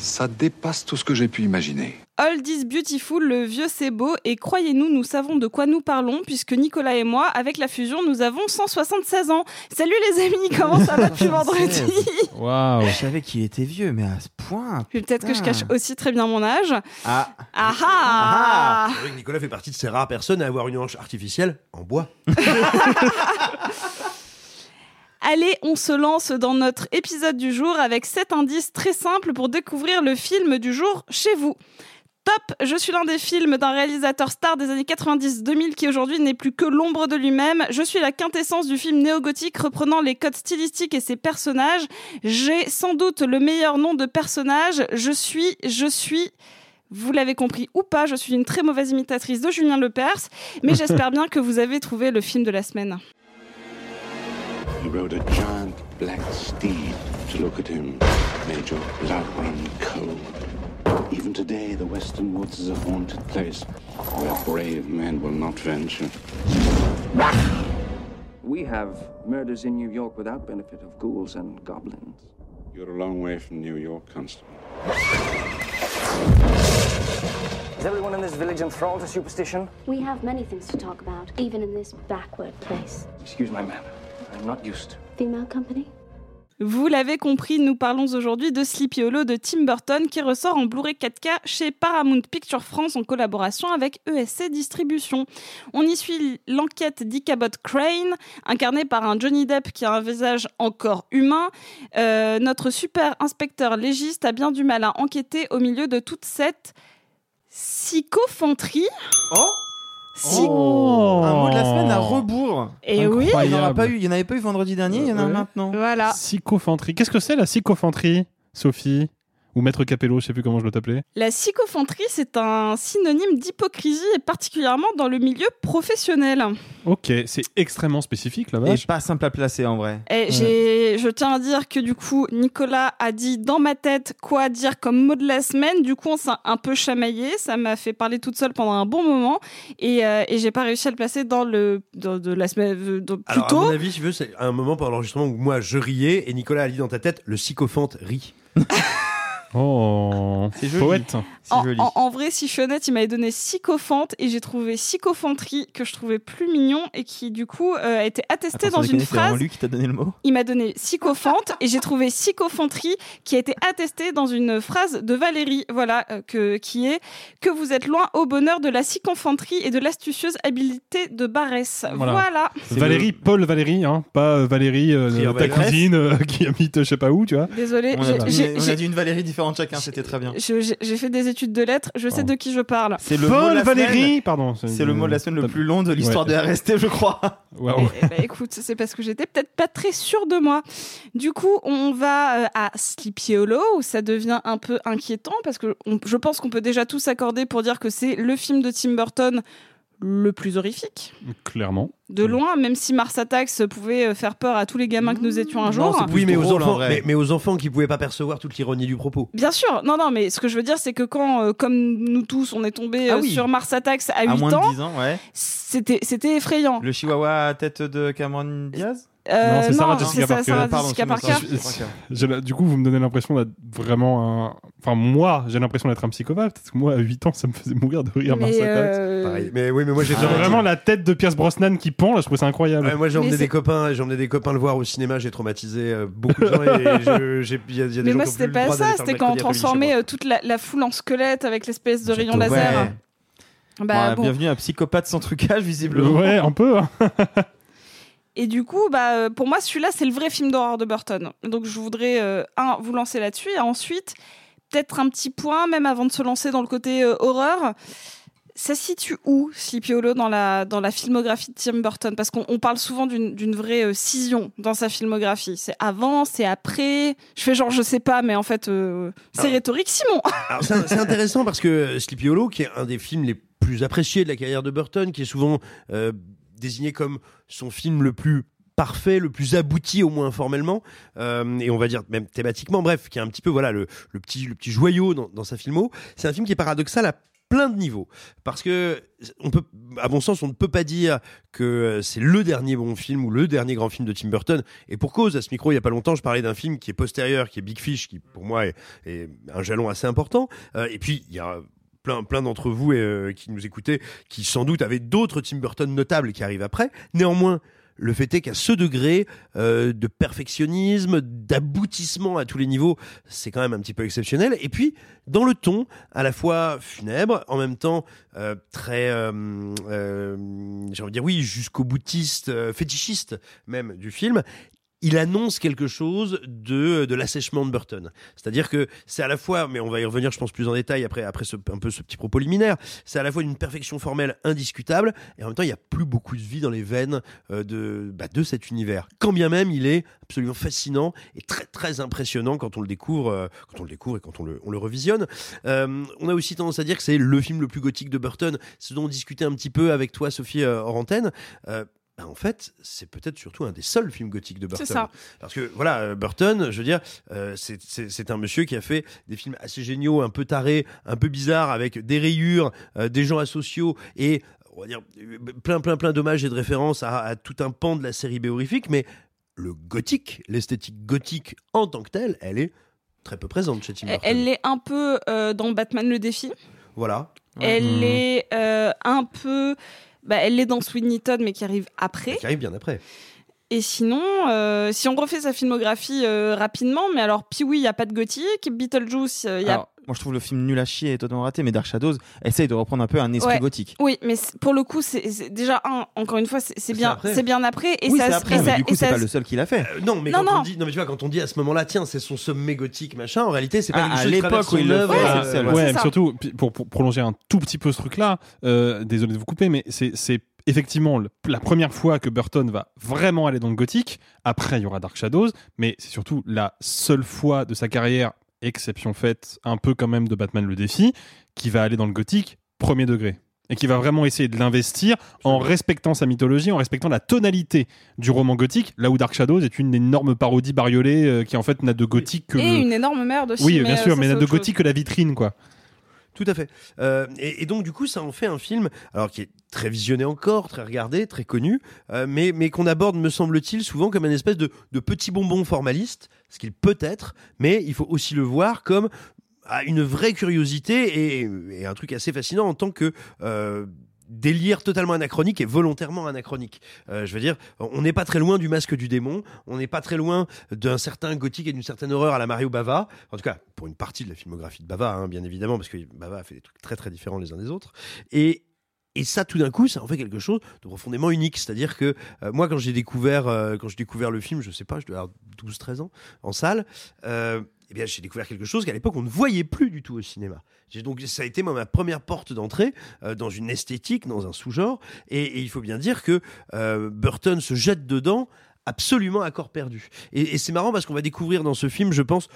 Ça dépasse tout ce que j'ai pu imaginer. All is beautiful, le vieux c'est beau, et croyez-nous, nous savons de quoi nous parlons, puisque Nicolas et moi, avec la fusion, nous avons 176 ans. Salut les amis, comment ça va depuis vendredi? Waouh Je savais qu'il était vieux, mais à ce point. Puis Peut-être que je cache aussi très bien mon âge. Ah Ah ah C'est vrai que Nicolas fait partie de ces rares personnes à avoir une hanche artificielle en bois. Allez, on se lance dans notre épisode du jour avec 7 indices très simples pour découvrir le film du jour chez vous. Top, je suis l'un des films d'un réalisateur star des années 90-2000 qui aujourd'hui n'est plus que l'ombre de lui-même. Je suis la quintessence du film néo-gothique reprenant les codes stylistiques et ses personnages. J'ai sans doute le meilleur nom de personnage. Je suis, je suis... Vous l'avez compris ou pas, je suis une très mauvaise imitatrice de Julien Lepers, mais j'espère bien que vous avez trouvé le film de la semaine. He rode a giant black steed to look at him, Major Lavrun Code. Even today, the western woods is a haunted place where brave men will not venture. We have murders in New York without benefit of ghouls and goblins. You're a long way from New York, Constable. Is everyone in this village enthralled to superstition? We have many things to talk about, even in this backward place. Excuse my manner. I'm not used. Female company? Vous l'avez compris, nous parlons aujourd'hui de Sleepy Hollow de Tim Burton qui ressort en Blu-ray 4K chez Paramount Picture France en collaboration avec ESC Distribution. On y suit l'enquête d'Icabod Crane, incarné par un Johnny Depp qui a un visage encore humain. Euh, notre super inspecteur légiste a bien du mal à enquêter au milieu de toute cette psychophanterie. Oh Si- Oh Un mot de la semaine à rebours. Et oui. Il n'y en, a pas eu- il y en avait pas eu vendredi dernier, il y en a Ouais. maintenant. Voilà. Psychophanterie. Qu'est-ce que c'est la psychophanterie, Sophie? Ou Maître Capello, je sais plus comment je dois t'appeler. La psychophanterie, c'est un synonyme d'hypocrisie et particulièrement dans le milieu professionnel. Ok, c'est extrêmement spécifique là-bas. Et pas simple à placer en vrai. Et j'ai, je tiens à dire que du coup, Nicolas a dit dans ma tête quoi dire comme mot de la semaine. Du coup, on s'est un peu chamaillé. Ça m'a fait parler toute seule pendant un bon moment. Et, euh, et j'ai pas réussi à le placer dans le dans, de la semaine euh, dans- plus Alors, à mon avis, si tu veux, c'est un moment pendant l'enregistrement où moi je riais et Nicolas a dit dans ta tête le sycophante rit. Oh, c'est joli. Poète. En, en- en vrai, si je suis honnête, il m'avait donné sycophante et j'ai trouvé sycophanterie que je trouvais plus mignon et qui du coup euh, a été attesté Attends, dans une déconner, c'est phrase. lui qui t'a donné le mot Il m'a donné sycophante et j'ai trouvé sycophanterie qui a été attestée dans une phrase de Valérie, voilà, euh, que, qui est que vous êtes loin au bonheur de la sycophanterie et de l'astucieuse habileté de Barès. Voilà. Valérie, Paul Valérie, hein, pas euh, Valérie, euh, ta cousine euh, qui habite je sais pas où, tu vois. Désolée, On a, dit une Valérie différente chacun, c'était très bien. j'ai fait des études de lettres, je sais de qui je parle. C'est le Paul mot de la Valérie, semaine. pardon. C'est le mot de la semaine le plus long de l'histoire Ouais. de RST, je crois. Waouh. Eh ben, écoute, c'est parce que j'étais peut-être pas très sûre de moi. Du coup, on va euh, à Sleepy Hollow où ça devient un peu inquiétant parce que on- je pense qu'on peut déjà tous s'accorder pour dire que c'est le film de Tim Burton le plus horrifique. Clairement. De loin, même si Mars Attacks pouvait euh, faire peur à tous les gamins que nous étions un jour. oui, mais aux, drôle, enfants, vrai. mais, mais aux enfants qui pouvaient pas percevoir toute l'ironie du propos. Bien sûr, non, non, mais ce que je veux dire, c'est que quand, euh, comme nous tous, on est tombé Ah euh, oui. sur Mars Attacks à À 8 moins ans, de 10 ans, ouais. c'était c'était effrayant. Le chihuahua à tête de Cameron Diaz? Non, c'est Sarah Jessica c'est Parker. Sarah Pardon, Parker. Du coup, vous me donnez l'impression d'être vraiment un. Enfin, moi, j'ai l'impression d'être un psychopathe. Parce que moi, à 8 ans, ça me faisait mourir de rire Mars Attacks. euh, Pareil. Mais oui, mais moi j'ai vraiment la tête de Pierce Brosnan qui pend, là, je trouve ça incroyable. Ouais, moi j'ai emmené c'est- des copains, j'ai emmené des copains le voir au cinéma, j'ai traumatisé euh, beaucoup de gens et je- j'ai- il y a, il y a des Mais gens moi, c'était pas ça, c'était quand on transformait euh, toute la, la foule en squelette avec l'espèce de rayon laser. Bah, bon. Bienvenue à Psychopathe sans trucage, visiblement. Ouais, un peu. Et du coup, bah, euh, pour moi, celui-là, c'est le vrai film d'horreur de Burton. Donc, je voudrais, euh, un, vous lancer là-dessus, et ensuite, peut-être un petit point, même avant de se lancer dans le côté euh, horreur. Ça se situe où, Sleepy Hollow, dans la, dans la filmographie de Tim Burton? Parce qu'on on parle souvent d'une vraie euh, scission dans sa filmographie. C'est avant, c'est après. Je fais genre, je sais pas, mais en fait, c'est rhétorique. Simon c'est intéressant parce que Sleepy Hollow, qui est un des films les plus appréciés de la carrière de Burton, qui est souvent désigné comme son film le plus parfait, le plus abouti au moins formellement, euh, et on va dire même thématiquement, bref, qui est un petit peu voilà le, petit le petit joyau dans, sa filmo. C'est un film qui est paradoxal à plein de niveaux parce que à mon sens on ne peut pas dire que c'est le dernier bon film ou le dernier grand film de Tim Burton et pour cause à ce micro il y a pas longtemps je parlais d'un film qui est postérieur qui est Big Fish qui pour moi est, est un jalon assez important Euh, et puis il y a plein, d'entre vous euh, qui nous écoutez, qui sans doute avaient d'autres Tim Burton notables qui arrivent après. Néanmoins, le fait est qu'à ce degré euh, de perfectionnisme, d'aboutissement à tous les niveaux, c'est quand même un petit peu exceptionnel. Et puis, dans le ton, à la fois funèbre, en même temps euh, très, euh, euh, j'ai dire oui, jusqu'au boutiste, fétichiste même du film, il annonce quelque chose de, de l'assèchement de Burton. C'est-à-dire que c'est à la fois, mais on va y revenir, je pense, plus en détail après, après ce, un peu ce petit propos liminaire, c'est à la fois une perfection formelle indiscutable, et en même temps, il n'y a plus beaucoup de vie dans les veines euh, de, bah, de cet univers. Quand bien même, il est absolument fascinant et très, très impressionnant quand on le découvre, euh, quand on le découvre et quand on le, on le revisionne. Euh, on a aussi tendance à dire que c'est le film le plus gothique de Burton, ce dont on discutait un petit peu avec toi, Sophie, euh, hors. Bah, en fait, c'est peut-être surtout un des seuls films gothiques de Burton. C'est ça. Parce que voilà, euh, Burton, je veux dire, euh, c'est- un monsieur qui a fait des films assez géniaux, un peu tarés, un peu bizarres, avec des rayures, euh, des gens asociaux et on va dire plein, plein, plein d'hommages et de références à, à tout un pan de la série B horrifique. Mais le gothique, l'esthétique gothique en tant que telle, elle est très peu présente chez Tim Elle, Burton. elle est un peu euh, dans Batman le défi. Voilà. Elle est euh, un peu. Bah, elle est dans Sweeney Todd, mais qui arrive après. Qui arrive bien après. Et sinon, euh, si on refait sa filmographie euh, rapidement, mais alors Pee-wee, il n'y a pas de gothique. Beetlejuice, euh, il y a. Alors, moi, je trouve le film nul à chier et totalement raté, mais Dark Shadows essaye de reprendre un peu un esprit Ouais. gothique. Oui, mais pour le coup, c'est déjà un. Encore une fois, c'est bien, après. c'est bien après. Et oui, ça, c'est et après, mais ça- du coup, c'est ça- pas le seul qui l'a fait. Euh, non, mais Non, quand non. on dit, non, mais tu vois, quand on dit à ce moment-là, tiens, c'est son sommet gothique, machin, en réalité, c'est pas Ah, à chose qui l'époque traverse où il le œuvre, fait, euh, c'est le seul, ouais. Surtout, pour, pour prolonger un tout petit peu ce truc-là, euh, désolé de vous couper, mais c'est c'est effectivement le- la première fois que Burton va vraiment aller dans le gothique. Après, il y aura Dark Shadows, mais c'est surtout la seule fois de sa carrière, exception faite un peu quand même de Batman le défi, qui va aller dans le gothique premier degré. Et qui va vraiment essayer de l'investir en respectant sa mythologie, en respectant la tonalité du roman gothique, là où Dark Shadows est une énorme parodie bariolée euh, qui en fait n'a de gothique que Et le- une énorme merde aussi. Oui, bien euh, sûr, mais n'a de chose. gothique que la vitrine, quoi. Tout à fait. Euh, et, donc du coup, ça en fait un film, alors qui est très visionné encore, très regardé, très connu, euh, mais mais qu'on aborde, me semble-t-il, souvent comme une espèce de, de petit bonbon formaliste, ce qu'il peut être, mais il faut aussi le voir comme ah, une vraie curiosité et, et un truc assez fascinant en tant que euh, délire totalement anachronique et volontairement anachronique. Euh, je veux dire, on n'est pas très loin du masque du démon, on n'est pas très loin d'un certain gothique et d'une certaine horreur à la Mario Bava, en tout cas pour une partie de la filmographie de Bava, hein, bien évidemment, parce que Bava a fait des trucs très très différents les uns des autres. Et, et ça, tout d'un coup, ça en fait quelque chose de profondément unique. C'est-à-dire que euh, moi, quand j'ai découvert, euh, quand j'ai découvert le film, je sais pas, je devais avoir 12-13 ans, en salle, euh, eh bien, j'ai découvert quelque chose qu'à l'époque, on ne voyait plus du tout au cinéma. Donc, ça a été moi, ma première porte d'entrée dans une esthétique, dans un sous-genre. Et, il faut bien dire que Burton se jette dedans absolument à corps perdu. Et c'est marrant parce qu'on va découvrir dans ce film, je pense,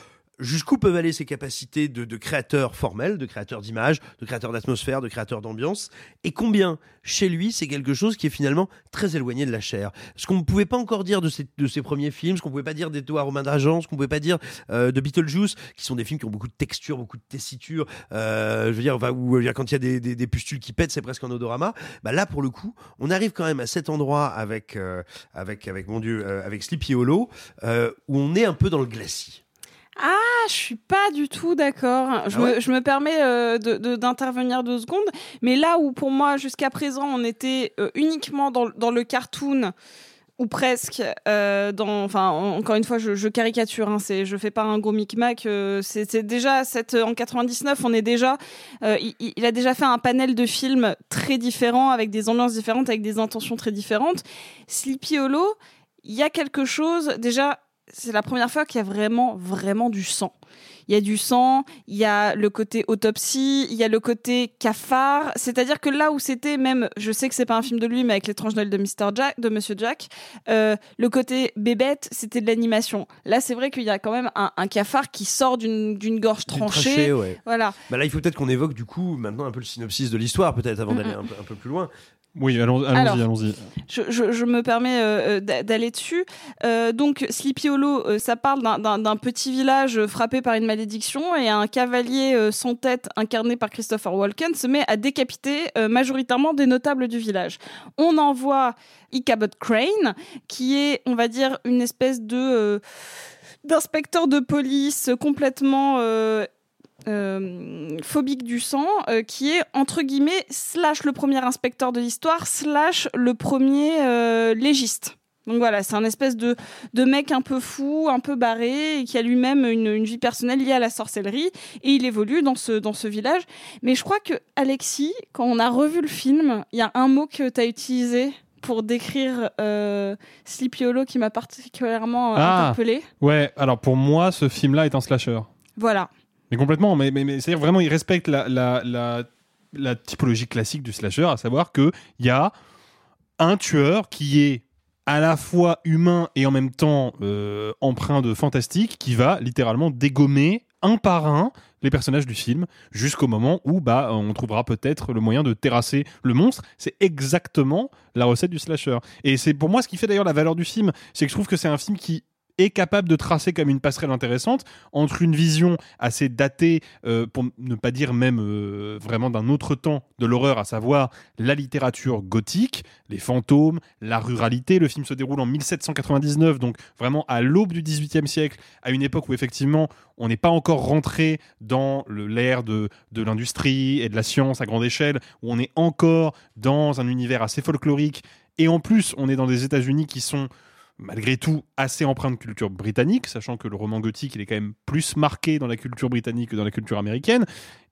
jusqu'où peuvent aller ses capacités de, de créateur formel, de créateur d'image, de créateur d'atmosphère, de créateur d'ambiance, et combien chez lui c'est quelque chose qui est finalement très éloigné de la chair? Ce qu'on ne pouvait pas encore dire de ses, de ses premiers films, ce qu'on pouvait pas dire d'Edouard Romain d'Argent, ce qu'on pouvait pas dire euh, de Beetlejuice, qui sont des films qui ont beaucoup de texture, beaucoup de tessiture, euh, je veux dire, enfin, où, euh, quand il y a des, des, des pustules qui pètent, c'est presque un odorama. Bah là, pour le coup, on arrive quand même à cet endroit avec, euh, avec, avec mon Dieu, euh, avec Sleepy Hollow, euh, où on est un peu dans le glacis. Ah, je suis pas du tout d'accord. Je, Ah ouais je me permets euh, de- de- d'intervenir deux secondes, mais là où pour moi jusqu'à présent on était euh, uniquement dans, dans le cartoon ou presque, euh, dans, enfin en- encore une fois je, je caricature, hein, c'est, je fais pas un gros micmac. c'est, déjà cette en 99, on est déjà, il, il- il a déjà fait un panel de films très différents avec des ambiances différentes, avec des intentions très différentes. Sleepy Hollow, il y a quelque chose déjà c'est la première fois qu'il y a vraiment, vraiment du sang. Il y a du sang, il y a le côté autopsie, il y a le côté cafard. C'est-à-dire que là où c'était même, je sais que c'est pas un film de lui, mais avec l'étrange Noël de Mr. Jack, de Monsieur Jack, euh, le côté bébête, c'était de l'animation. Là, c'est vrai qu'il y a quand même un, un cafard qui sort d'une gorge tranchée. ouais. Voilà. Bah là, il faut peut-être qu'on évoque du coup maintenant un peu le synopsis de l'histoire, peut-être avant d'aller un peu plus loin. Oui, allons- Alors, allons-y, allons-y. Je, je- je me permets euh, euh, d'a- d'aller dessus. Euh, donc, Sleepy Hollow, euh, ça parle d'un- petit village frappé par une malédiction et un cavalier sans tête incarné par Christopher Walken se met à décapiter majoritairement des notables du village. On envoie Ichabod Crane, qui est, on va dire, une espèce de d'inspecteur de police complètement euh, phobique du sang, euh, qui est entre guillemets slash le premier inspecteur de l'histoire slash le premier euh, légiste. Donc voilà, c'est un espèce de, de mec un peu fou, un peu barré, et qui a lui-même une, une vie personnelle liée à la sorcellerie, et il évolue dans ce, dans ce village. Mais je crois que, Alexis, quand on a revu le film, il y a un mot que tu as utilisé pour décrire euh, Sleepy Hollow qui m'a particulièrement Ah. interpellé. Ouais, alors pour moi, ce film-là est un slasher. Voilà. Mais complètement, mais, c'est-à-dire vraiment, il respecte la typologie classique du slasher, à savoir qu'il y a un tueur qui est à la fois humain et en même temps euh, empreint de fantastique, qui va littéralement dégommer un par un les personnages du film jusqu'au moment où bah on trouvera peut-être le moyen de terrasser le monstre. C'est exactement la recette du slasher. Et c'est pour moi ce qui fait d'ailleurs la valeur du film, c'est que je trouve que c'est un film qui est capable de tracer comme une passerelle intéressante entre une vision assez datée, euh, pour ne pas dire même euh, vraiment d'un autre temps de l'horreur, à savoir la littérature gothique, les fantômes, la ruralité. Le film se déroule en 1799, donc vraiment à l'aube du XVIIIe siècle, à une époque où effectivement on n'est pas encore rentré dans l'ère de, de l'industrie et de la science à grande échelle, où on est encore dans un univers assez folklorique, et en plus on est dans des États-Unis qui sont malgré tout assez empreint de culture britannique, sachant que le roman gothique il est quand même plus marqué dans la culture britannique que dans la culture américaine.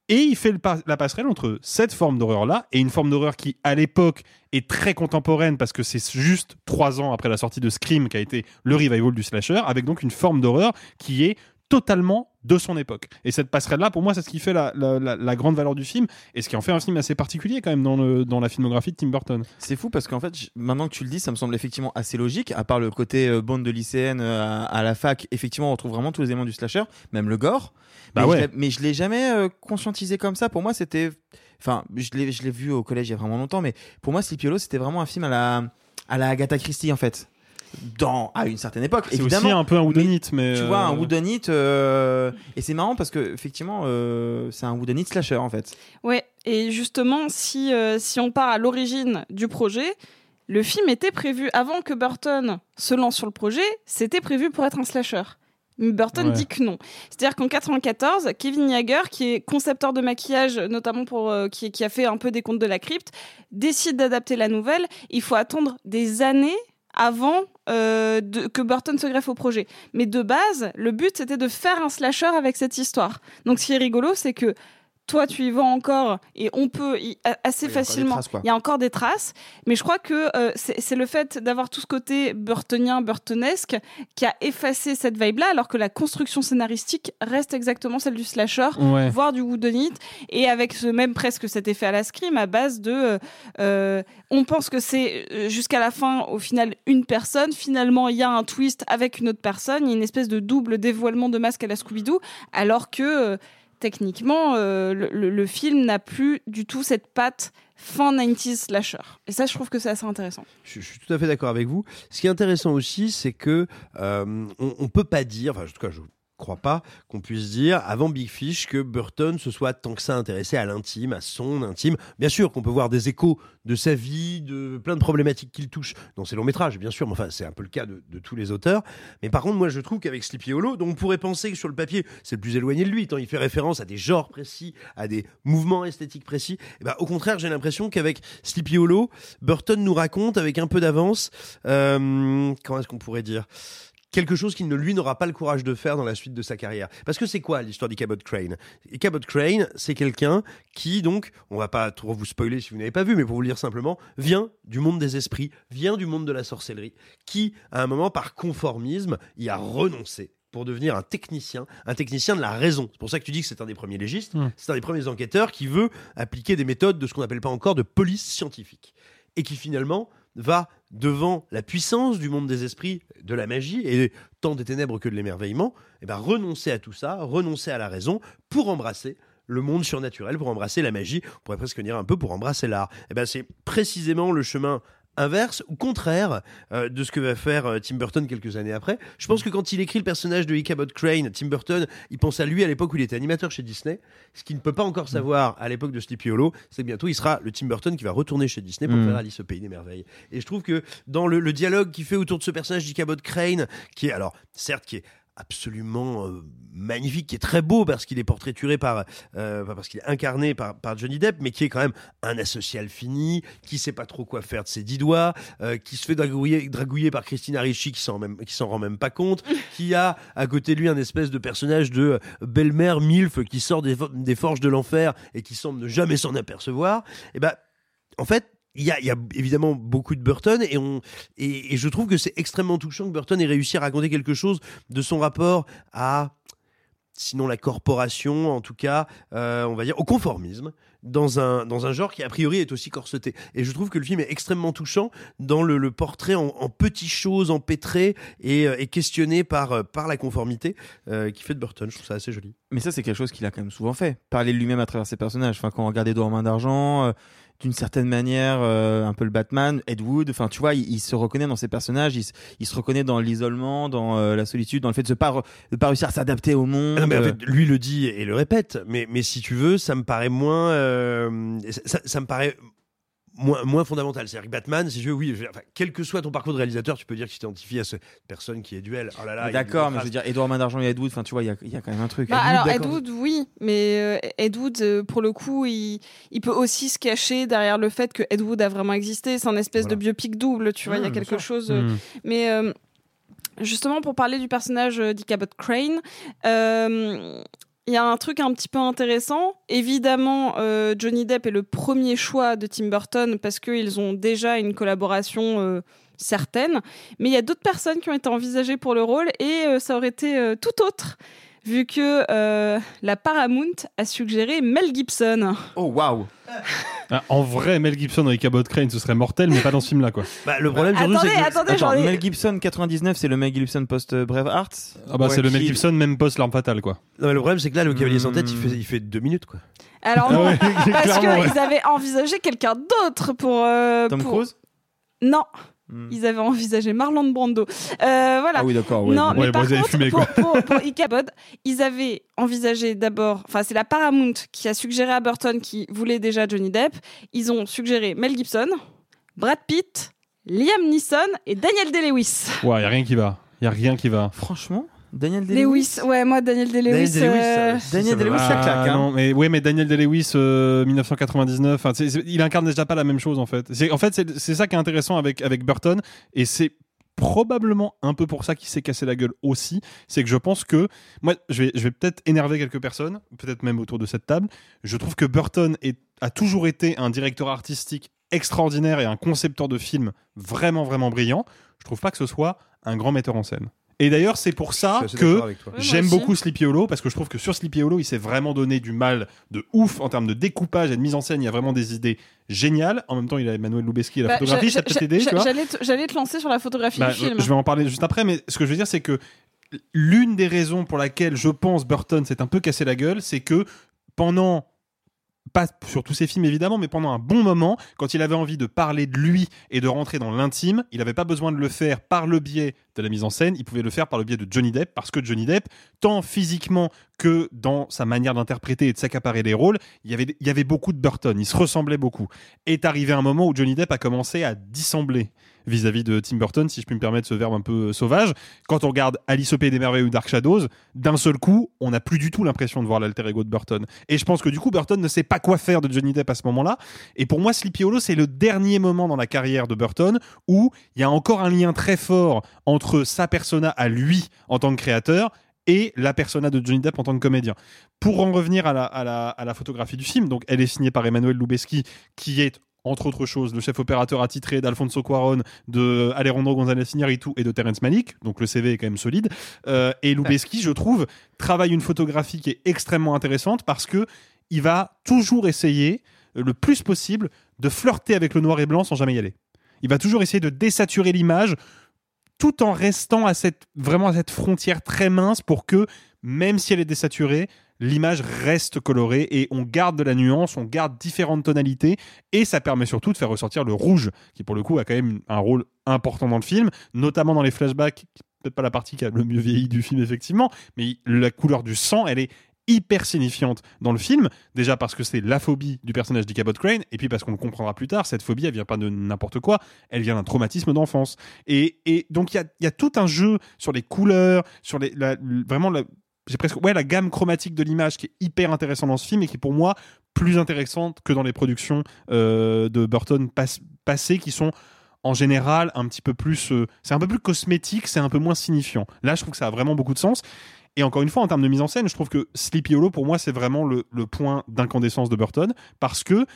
Et il fait la passerelle entre cette forme d'horreur-là et une forme d'horreur qui, à l'époque, est très contemporaine parce que c'est juste trois ans après la sortie de Scream qui a été le revival du slasher, avec donc une forme d'horreur qui est totalement de son époque. Et cette passerelle-là, pour moi, c'est ce qui fait la, la- la- la grande valeur du film et ce qui en fait un film assez particulier quand même dans, le, dans la filmographie de Tim Burton. C'est fou parce qu'en fait, maintenant que tu le dis, ça me semble effectivement assez logique, à part le côté euh, bande de lycéennes euh, à, la fac, effectivement, on retrouve vraiment tous les éléments du slasher, même le gore. Bah mais, ouais. je mais je l'ai jamais euh, conscientisé comme ça. Pour moi, c'était. Enfin, je l'ai je l'ai vu au collège il y a vraiment longtemps, mais pour moi, Sleepy Hollow, c'était vraiment un film à la, à la Agatha Christie, en fait. Dans, à une certaine époque, C'est évidemment. aussi un peu un whodunit, mais... Tu vois, un euh, whodunit. euh, Et c'est marrant parce que, effectivement, euh, c'est un whodunit slasher, en fait. Ouais, et justement, si, euh, si on part à l'origine du projet, le film était prévu avant que Burton se lance sur le projet, c'était prévu pour être un slasher. Mais Burton Ouais. dit que non. C'est-à-dire qu'en 94, Kevin Yeager, qui est concepteur de maquillage, notamment pour euh, qui, qui a fait un peu des contes de la crypte, décide d'adapter la nouvelle. Il faut attendre des années avant euh, que Burton se greffe au projet. Mais de base, le but c'était de faire un slasher avec cette histoire. Donc ce qui est rigolo, c'est que toi tu y vas encore et on peut y- assez il facilement. traces, il y a encore des traces, mais je crois que euh, c'est le fait d'avoir tout ce côté burtonien, burtonesque qui a effacé cette vibe-là, alors que la construction scénaristique reste exactement celle du slasher, Ouais. voire du whodunit, et avec ce même presque cet effet à la scream à base de, euh, euh, on pense que c'est jusqu'à la fin au final une personne, finalement il y a un twist avec une autre personne, il y a une espèce de double dévoilement de masque à la Scooby-Doo, alors que euh, techniquement euh, le, film n'a plus du tout cette patte fin 90s slasher. Et ça je trouve que c'est assez intéressant. Je, je suis tout à fait d'accord avec vous. Ce qui est intéressant aussi, c'est que euh, on, on peut pas dire, enfin en tout cas je crois pas qu'on puisse dire avant Big Fish que Burton se soit tant que ça intéressé à l'intime, à son intime. Bien sûr qu'on peut voir des échos de sa vie, de plein de problématiques qu'il touche dans ses longs métrages, bien sûr, mais enfin c'est un peu le cas de, tous les auteurs. Mais par contre, moi je trouve qu'avec Sleepy Hollow, dont on pourrait penser que sur le papier c'est le plus éloigné de lui, tant il fait référence à des genres précis, à des mouvements esthétiques précis. Et ben, au contraire, j'ai l'impression qu'avec Sleepy Hollow, Burton nous raconte avec un peu d'avance, euh, comment est-ce qu'on pourrait dire? Quelque chose qu'il ne lui n'aura pas le courage de faire dans la suite de sa carrière. Parce que c'est quoi l'histoire d'Ichabod Crane? Ichabod Crane, c'est quelqu'un qui donc, on va pas trop vous spoiler si vous n'avez pas vu, mais pour vous le dire simplement, vient du monde des esprits, vient du monde de la sorcellerie, qui à un moment par conformisme y a renoncé pour devenir un technicien, un technicien de la raison. C'est pour ça que tu dis que c'est un des premiers légistes, Mm. c'est un des premiers enquêteurs qui veut appliquer des méthodes de ce qu'on n'appelle pas encore de police scientifique. Et qui finalement va devant la puissance du monde des esprits, de la magie, et tant des ténèbres que de l'émerveillement, et ben renoncer à tout ça, renoncer à la raison pour embrasser le monde surnaturel, pour embrasser la magie, on pourrait presque dire un peu pour embrasser l'art. Et ben c'est précisément le chemin inverse ou contraire euh, de ce que va faire euh, Tim Burton quelques années après. Je pense que quand il écrit le personnage de Ichabod Crane, Tim Burton, il pense à lui à l'époque où il était animateur chez Disney. Ce qu'il ne peut pas encore savoir à l'époque de Sleepy Hollow, c'est que bientôt il sera le Tim Burton qui va retourner chez Disney pour Mm. faire Alice au pays des merveilles. Et je trouve que dans le, le dialogue qu'il fait autour de ce personnage d'Ichabod Crane, qui est alors certes qui est absolument euh, magnifique, qui est très beau parce qu'il est portraituré par, euh, parce qu'il est incarné par, par Johnny Depp, mais qui est quand même un asocial fini, qui sait pas trop quoi faire de ses dix doigts, euh, qui se fait dragouiller, dragouiller par Christina Ricci, qui s'en même, qui s'en rend même pas compte, qui a à côté de lui un espèce de personnage de belle-mère milf qui sort des, fo- des forges de l'enfer et qui semble ne jamais s'en apercevoir. Et ben, en fait. Il y, a, évidemment beaucoup de Burton et, on, et, je trouve que c'est extrêmement touchant que Burton ait réussi à raconter quelque chose de son rapport à, sinon la corporation, en tout cas, euh, on va dire, au conformisme, dans un, dans un genre qui a priori est aussi corseté. Et je trouve que le film est extrêmement touchant dans le, portrait en, petites choses, empêtrées et, euh, et questionné par, euh, par la conformité euh, qui fait de Burton. Je trouve ça assez joli. Mais ça, c'est quelque chose qu'il a quand même souvent fait. Parler de lui-même à travers ses personnages. Enfin, quand on regarde Edouard Main d'Argent, d'une certaine manière, euh, un peu le Batman, Ed Wood, enfin, tu vois, il, il se reconnaît dans ses personnages, il, se- il se reconnaît dans l'isolement, dans euh, la solitude, dans le fait de ne pas, de pas réussir à s'adapter au monde. Non, mais en euh, fait, lui le dit et le répète, mais, mais si tu veux, ça me paraît moins. euh, ça, ça me paraît moins, moins fondamental. C'est-à-dire que Batman, si tu veux, oui, je- enfin, quel que soit ton parcours de réalisateur, tu peux dire que tu t'identifies à cette personne qui est duel. Oh là là, D'accord, mais je veux dire, Edouard Main d'Argent et Ed Wood, enfin, tu vois, il y a, il y a quand même un truc. Bah, Ed alors. Ed Wood, oui, mais euh, Ed Wood, euh, pour le coup, il, il peut aussi se cacher derrière le fait que Ed Wood a vraiment existé. C'est un espèce de biopic double, tu vois. Il y a Mmh, quelque chose. euh, Mmh. Mais euh, justement, pour parler du personnage d'Ichabod Crane. euh, il y a un truc un petit peu intéressant. Évidemment, euh, Johnny Depp est le premier choix de Tim Burton parce qu'ils ont déjà une collaboration euh, certaine. Mais il y a d'autres personnes qui ont été envisagées pour le rôle et euh, ça aurait été tout autre. Vu que euh, la Paramount a suggéré Mel Gibson. Oh waouh! Ah, en vrai, Mel Gibson avec Cabot Crane, ce serait mortel, mais pas dans ce film-là, quoi. Bah, le problème, surtout, Attendez, c'est que- attendez, j'en ai- Mel Gibson 99, c'est le Mel Gibson post euh, Braveheart. Ah bah, c'est le Mel Gibson, même post l'arme fatale, quoi. Non, mais le problème, c'est que là, le cavalier sans tête, il Hmm. fait, il fait deux minutes, quoi. Alors Ah non, ouais, parce qu'ils ouais. avaient envisagé quelqu'un d'autre pour. euh, Tom pour- Cruise? Non. Hmm. Ils avaient envisagé Marlon Brando. Euh, voilà. Ah oui, d'accord, ouais, non, mais par bon, ils avaient contre, fumé, pour, pour, pour Ichabod, ils avaient envisagé d'abord, enfin c'est la Paramount qui a suggéré à Burton qui voulait déjà Johnny Depp. Ils ont suggéré Mel Gibson, Brad Pitt, Liam Neeson et Daniel Day-Lewis. Ouais, y a rien qui va. Y a rien qui va. Franchement, Daniel Day-Lewis. Lewis, ouais, moi Daniel Day-Lewis. Daniel Day-Lewis, euh, ça- claque, Ah, hein. non, mais ouais, mais Daniel Day-Lewis, euh, 1999, enfin, c'est- c'est- il incarne déjà pas la même chose en fait. C'est en fait c'est c'est ça qui est intéressant avec avec Burton et c'est probablement un peu pour ça qu'il s'est cassé la gueule aussi. C'est que je pense que, moi, je vais, je vais peut-être énerver quelques personnes, peut-être même autour de cette table. Je trouve que Burton est, a toujours été un directeur artistique extraordinaire et un concepteur de films vraiment, vraiment brillant. Je trouve pas que ce soit un grand metteur en scène. Et d'ailleurs, c'est pour ça que j'aime beaucoup Sleepy Hollow parce que je trouve que sur Sleepy Hollow, il s'est vraiment donné du mal de ouf en termes de découpage et de mise en scène. Il y a vraiment des idées géniales. En même temps, il a Emmanuel Lubezki et la Bah, photographie, ça peut t'aider, j'allais te lancer sur la photographie Bah, du film. Je vais en parler juste après, mais ce que je veux dire, c'est que l'une des raisons pour laquelle je pense Burton s'est un peu cassé la gueule, c'est que pendant pas sur tous ses films évidemment, mais pendant un bon moment, quand il avait envie de parler de lui et de rentrer dans l'intime, il n'avait pas besoin de le faire par le biais de la mise en scène, il pouvait le faire par le biais de Johnny Depp, parce que Johnny Depp, tant physiquement que dans sa manière d'interpréter et de s'accaparer les rôles, il y, avait, il y avait beaucoup de Burton, il se ressemblait beaucoup. Est arrivé un moment où Johnny Depp a commencé à dissembler vis-à-vis de Tim Burton, si je puis me permettre ce verbe un peu euh, sauvage. Quand on regarde Alice au Pays des Merveilles ou Dark Shadows, d'un seul coup, on n'a plus du tout l'impression de voir l'alter ego de Burton. Et je pense que du coup, Burton ne sait pas quoi faire de Johnny Depp à ce moment-là. Et pour moi, Sleepy Hollow, c'est le dernier moment dans la carrière de Burton où il y a encore un lien très fort entre sa persona à lui en tant que créateur et la persona de Johnny Depp en tant que comédien. Pour en revenir à la, photographie du film, donc elle est signée par Emmanuel Lubezki, qui est entre autres choses, le chef opérateur attitré d'Alfonso Cuaron, de Alejandro González Iñárritu et de Terence Malick, donc le CV est quand même solide. Euh, et Lubezki, je trouve, travaille une photographie qui est extrêmement intéressante parce que il va toujours essayer, euh, le plus possible, de flirter avec le noir et blanc sans jamais y aller. Il va toujours essayer de désaturer l'image tout en restant à cette, vraiment à cette frontière très mince pour que, même si elle est désaturée, l'image reste colorée et on garde de la nuance, on garde différentes tonalités et ça permet surtout de faire ressortir le rouge, qui pour le coup a quand même un rôle important dans le film, notamment dans les flashbacks, peut-être pas la partie qui a le mieux vieilli du film effectivement, mais la couleur du sang, elle est hyper signifiante dans le film, déjà parce que c'est la phobie du personnage d'Ichabod Crane, et puis parce qu'on le comprendra plus tard, cette phobie, elle vient pas de n'importe quoi, elle vient d'un traumatisme d'enfance. Et, et donc il y a, y a tout un jeu sur les couleurs, sur les, la- vraiment la, j'ai presque ouais la gamme chromatique de l'image qui est hyper intéressante dans ce film et qui est pour moi plus intéressante que dans les productions euh, de Burton pas- passées qui sont en général un petit peu plus euh, c'est un peu plus cosmétique c'est un peu moins signifiant. Là je trouve que ça a vraiment beaucoup de sens et encore une fois en termes de mise en scène je trouve que Sleepy Hollow pour moi c'est vraiment le, le point d'incandescence de Burton parce que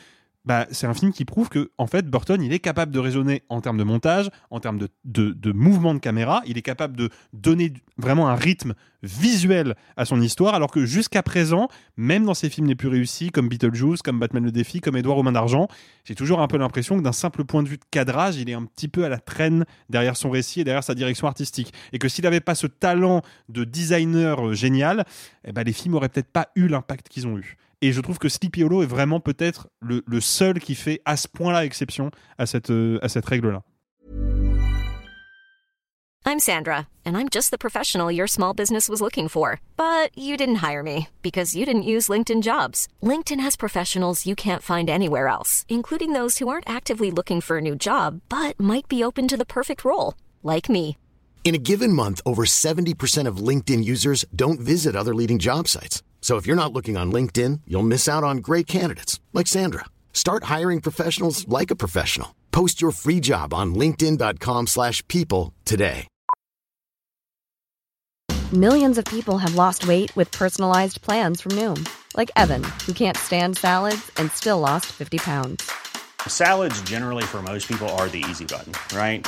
bah, c'est un film qui prouve que en fait Burton il est capable de raisonner en termes de montage, en termes de, de, mouvement de caméra, il est capable de donner vraiment un rythme visuel à son histoire, alors que jusqu'à présent, même dans ses films les plus réussis comme Beetlejuice, comme Batman le défi, comme Edouard aux mains d'argent, j'ai toujours un peu l'impression que d'un simple point de vue de cadrage, il est un petit peu à la traîne derrière son récit et derrière sa direction artistique, et que s'il n'avait pas ce talent de designer euh, génial, eh ben, les films auraient peut-être pas eu l'impact qu'ils ont eu. Et je trouve que Sleepy Hollow est vraiment peut-être le, le seul qui fait à ce point-là exception à cette, euh, à cette règle-là. I'm Sandra, and I'm just the professional your small business was looking for. But you didn't hire me because you didn't use LinkedIn jobs. LinkedIn has professionals you can't find anywhere else, including those who aren't actively looking for a new job but might be open to the perfect role, like me. In a given month, over 70% of LinkedIn users don't visit other leading job sites. So if you're not looking on LinkedIn, you'll miss out on great candidates like Sandra. Start hiring professionals like a professional. Post your free job on linkedin.com/people slash people today. Millions of people have lost weight with personalized plans from Noom, like Evan, who can't stand salads and still lost 50 pounds. Salads, generally, for most people, are the easy button, right?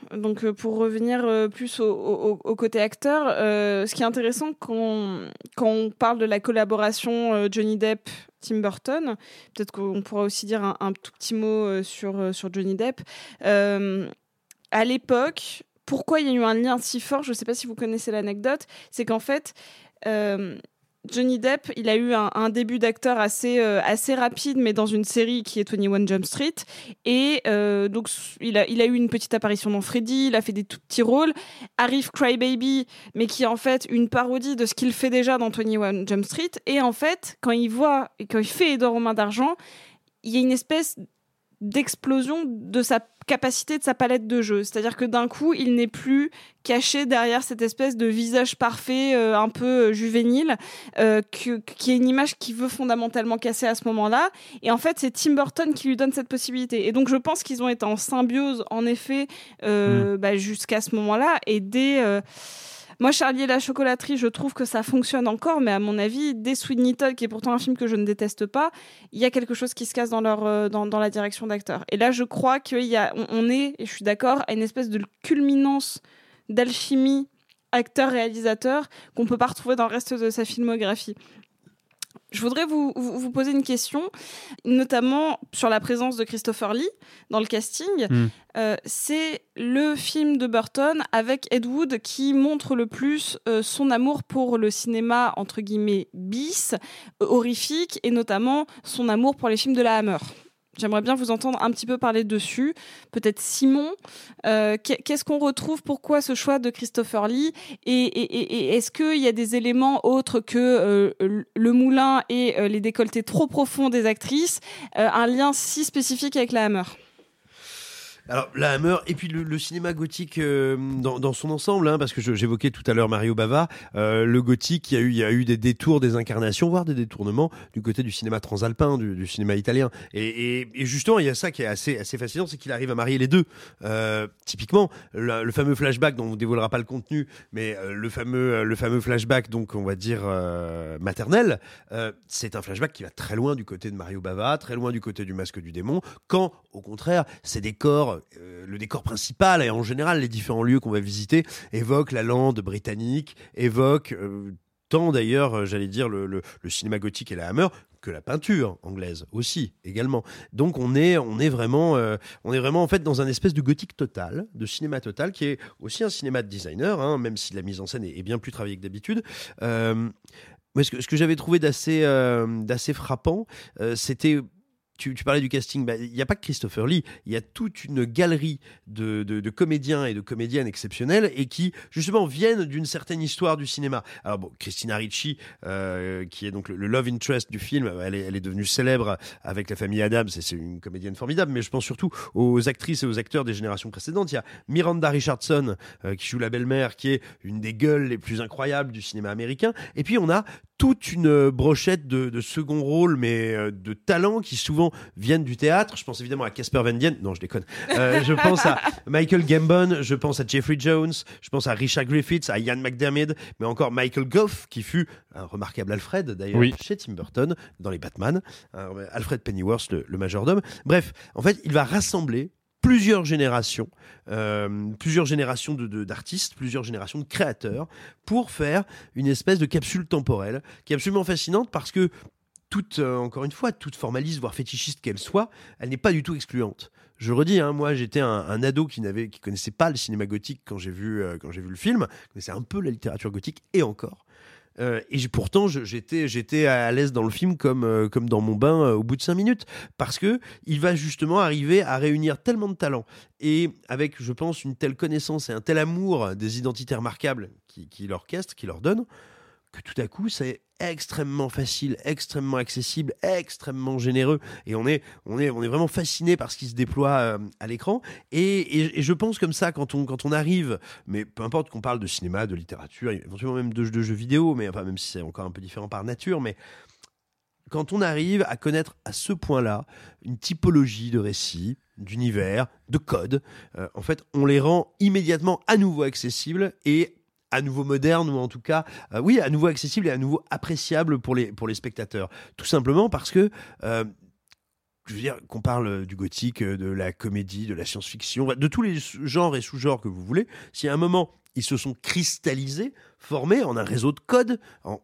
Donc, euh, pour revenir euh, plus au, côté acteur, euh, ce qui est intéressant quand, on- parle de la collaboration Johnny Depp. Tim Burton, peut-être qu'on pourra aussi dire un, tout petit mot sur, Johnny Depp. À l'époque, pourquoi il y a eu un lien si fort Je ne sais pas si vous connaissez l'anecdote. C'est qu'en fait, Johnny Depp, il a eu un, début d'acteur assez, euh, assez rapide, mais dans une série qui est 21 Jump Street. Et euh, donc, il a, il a eu une petite apparition dans Freddy, il a fait des tout petits rôles. Arrive Cry Baby, mais qui est en fait une parodie de ce qu'il fait déjà dans 21 Jump Street. Et en fait, quand il voit, quand il fait Edouard aux mains d'argent, il y a une espèce d'explosion de sa capacité de sa palette de jeu. C'est-à-dire que d'un coup, il n'est plus caché derrière cette espèce de visage parfait, euh, un peu euh, juvénile, euh, que- qui est une image qui veut fondamentalement casser à ce moment-là. Et en fait, c'est Tim Burton qui lui donne cette possibilité. Et donc, je pense qu'ils ont été en symbiose, en effet, euh, bah, jusqu'à ce moment-là. Et dès... moi, Charlie et la chocolaterie, je trouve que ça fonctionne encore, mais à mon avis, dès Sweeney Todd, qui est pourtant un film que je ne déteste pas, il y a quelque chose qui se casse dans leur euh, dans, la direction d'acteur. Et là, je crois a, on, est, et je suis d'accord, à une espèce de culminance d'alchimie acteur-réalisateur qu'on peut pas retrouver dans le reste de sa filmographie. Je voudrais vous, vous, poser une question, notamment sur la présence de Christopher Lee dans le casting. Hmm. Euh, c'est le film de Burton avec Ed Wood qui montre le plus euh, son amour pour le cinéma entre guillemets bis, euh, horrifique, et notamment son amour pour les films de la Hammer. J'aimerais bien vous entendre un petit peu parler dessus. Peut-être Simon, euh, qu'est- qu'est-ce qu'on retrouve? Pourquoi ce choix de Christopher Lee? Et, est-ce qu'il y a des éléments autres que euh, le moulin et euh, les décolletés trop profonds des actrices Un lien si spécifique avec la Hammer? Alors, la Hammer, et puis le, le cinéma gothique euh, dans, dans son ensemble, hein, parce que j'évoquais tout à l'heure Mario Bava, euh, le gothique, il y, a eu, il y a eu des détours, des incarnations, voire des détournements du côté du cinéma transalpin, du, du cinéma italien. Et, et- et justement, il y a ça qui est assez, assez fascinant, c'est qu'il arrive à marier les deux. Euh, typiquement, le, le fameux flashback dont on ne dévoilera pas le contenu, mais euh, le, fameux, euh, le fameux flashback, donc on va dire euh, maternel, c'est un flashback qui va très loin du côté de Mario Bava, très loin du côté du masque du démon, quand au contraire, ces décors, euh, le décor principal et en général les différents lieux qu'on va visiter évoquent la lande britannique, évoquent euh, tant d'ailleurs, euh, j'allais dire, le, cinéma gothique et la Hammer que la peinture anglaise aussi également. Donc on est vraiment on est vraiment en fait dans un espèce de gothique total, de cinéma total qui est aussi un cinéma de designer, hein, même si la mise en scène est, bien plus travaillée que d'habitude. Moi, ce que, j'avais trouvé d'assez frappant, c'était tu, parlais du casting, bah, il n'y a pas que Christopher Lee, il y a toute une galerie de, comédiens et de comédiennes exceptionnels et qui justement viennent d'une certaine histoire du cinéma. Alors bon, Christina Ricci, euh, qui est donc le, love interest du film, elle est, elle est devenue célèbre avec la famille Adams et c'est une comédienne formidable, mais je pense surtout aux actrices et aux acteurs des générations précédentes. Il y a Miranda Richardson euh, qui joue la belle-mère, qui est une des gueules les plus incroyables du cinéma américain. Et puis on a toute une euh, brochette de, de second rôle, mais euh, de talents qui souvent viennent du théâtre. Je pense évidemment à Casper Van Dien. Non, je déconne. Euh, je pense à Michael Gambon, je pense à Jeffrey Jones, je pense à Richard Griffiths, à Ian McDermott, mais encore Michael Goff, qui fut un remarquable Alfred, d'ailleurs, Oui. chez Tim Burton, dans les Batman. Alfred Pennyworth, le, le majordome. Bref, en fait, il va rassembler plusieurs générations, euh, plusieurs générations de- de- d'artistes, plusieurs générations de créateurs, pour faire une espèce de capsule temporelle qui est absolument fascinante parce que toute, euh, encore une fois, toute formaliste, voire fétichiste qu'elle soit, elle n'est pas du tout excluante. Je redis, hein, moi j'étais un, un ado qui n'avait, qui connaissait pas le cinéma gothique quand j'ai vu, euh, quand j'ai vu le film, connaissait un peu la littérature gothique et encore. Euh, et pourtant, j'étais, à l'aise dans le film comme, euh, dans mon bain euh, au bout de cinq minutes, parce que il va justement arriver à réunir tellement de talents. Et avec, je pense, une telle connaissance et un tel amour des identités remarquables qui, qui l'orchestre, qui leur donne, que tout à coup, c'est extrêmement facile, extrêmement accessible, extrêmement généreux, et on est, on est, on est vraiment fasciné par ce qui se déploie euh, à l'écran. Et, je pense comme ça quand on, quand on arrive, mais peu importe qu'on parle de cinéma, de littérature, éventuellement même de, de jeux vidéo, mais enfin même si c'est encore un peu différent par nature, mais quand on arrive à connaître à ce point-là une typologie de récits, d'univers, de codes, euh, en fait, on les rend immédiatement à nouveau accessibles et à nouveau modernes ou en tout cas, euh, oui, à nouveau accessibles et à nouveau appréciables pour les, pour les spectateurs. Tout simplement parce que euh, je veux dire qu'on parle du gothique, de la comédie, de la science-fiction, de tous les genres et sous-genres que vous voulez. Si à un moment ils se sont cristallisés, formés en un réseau de codes, en,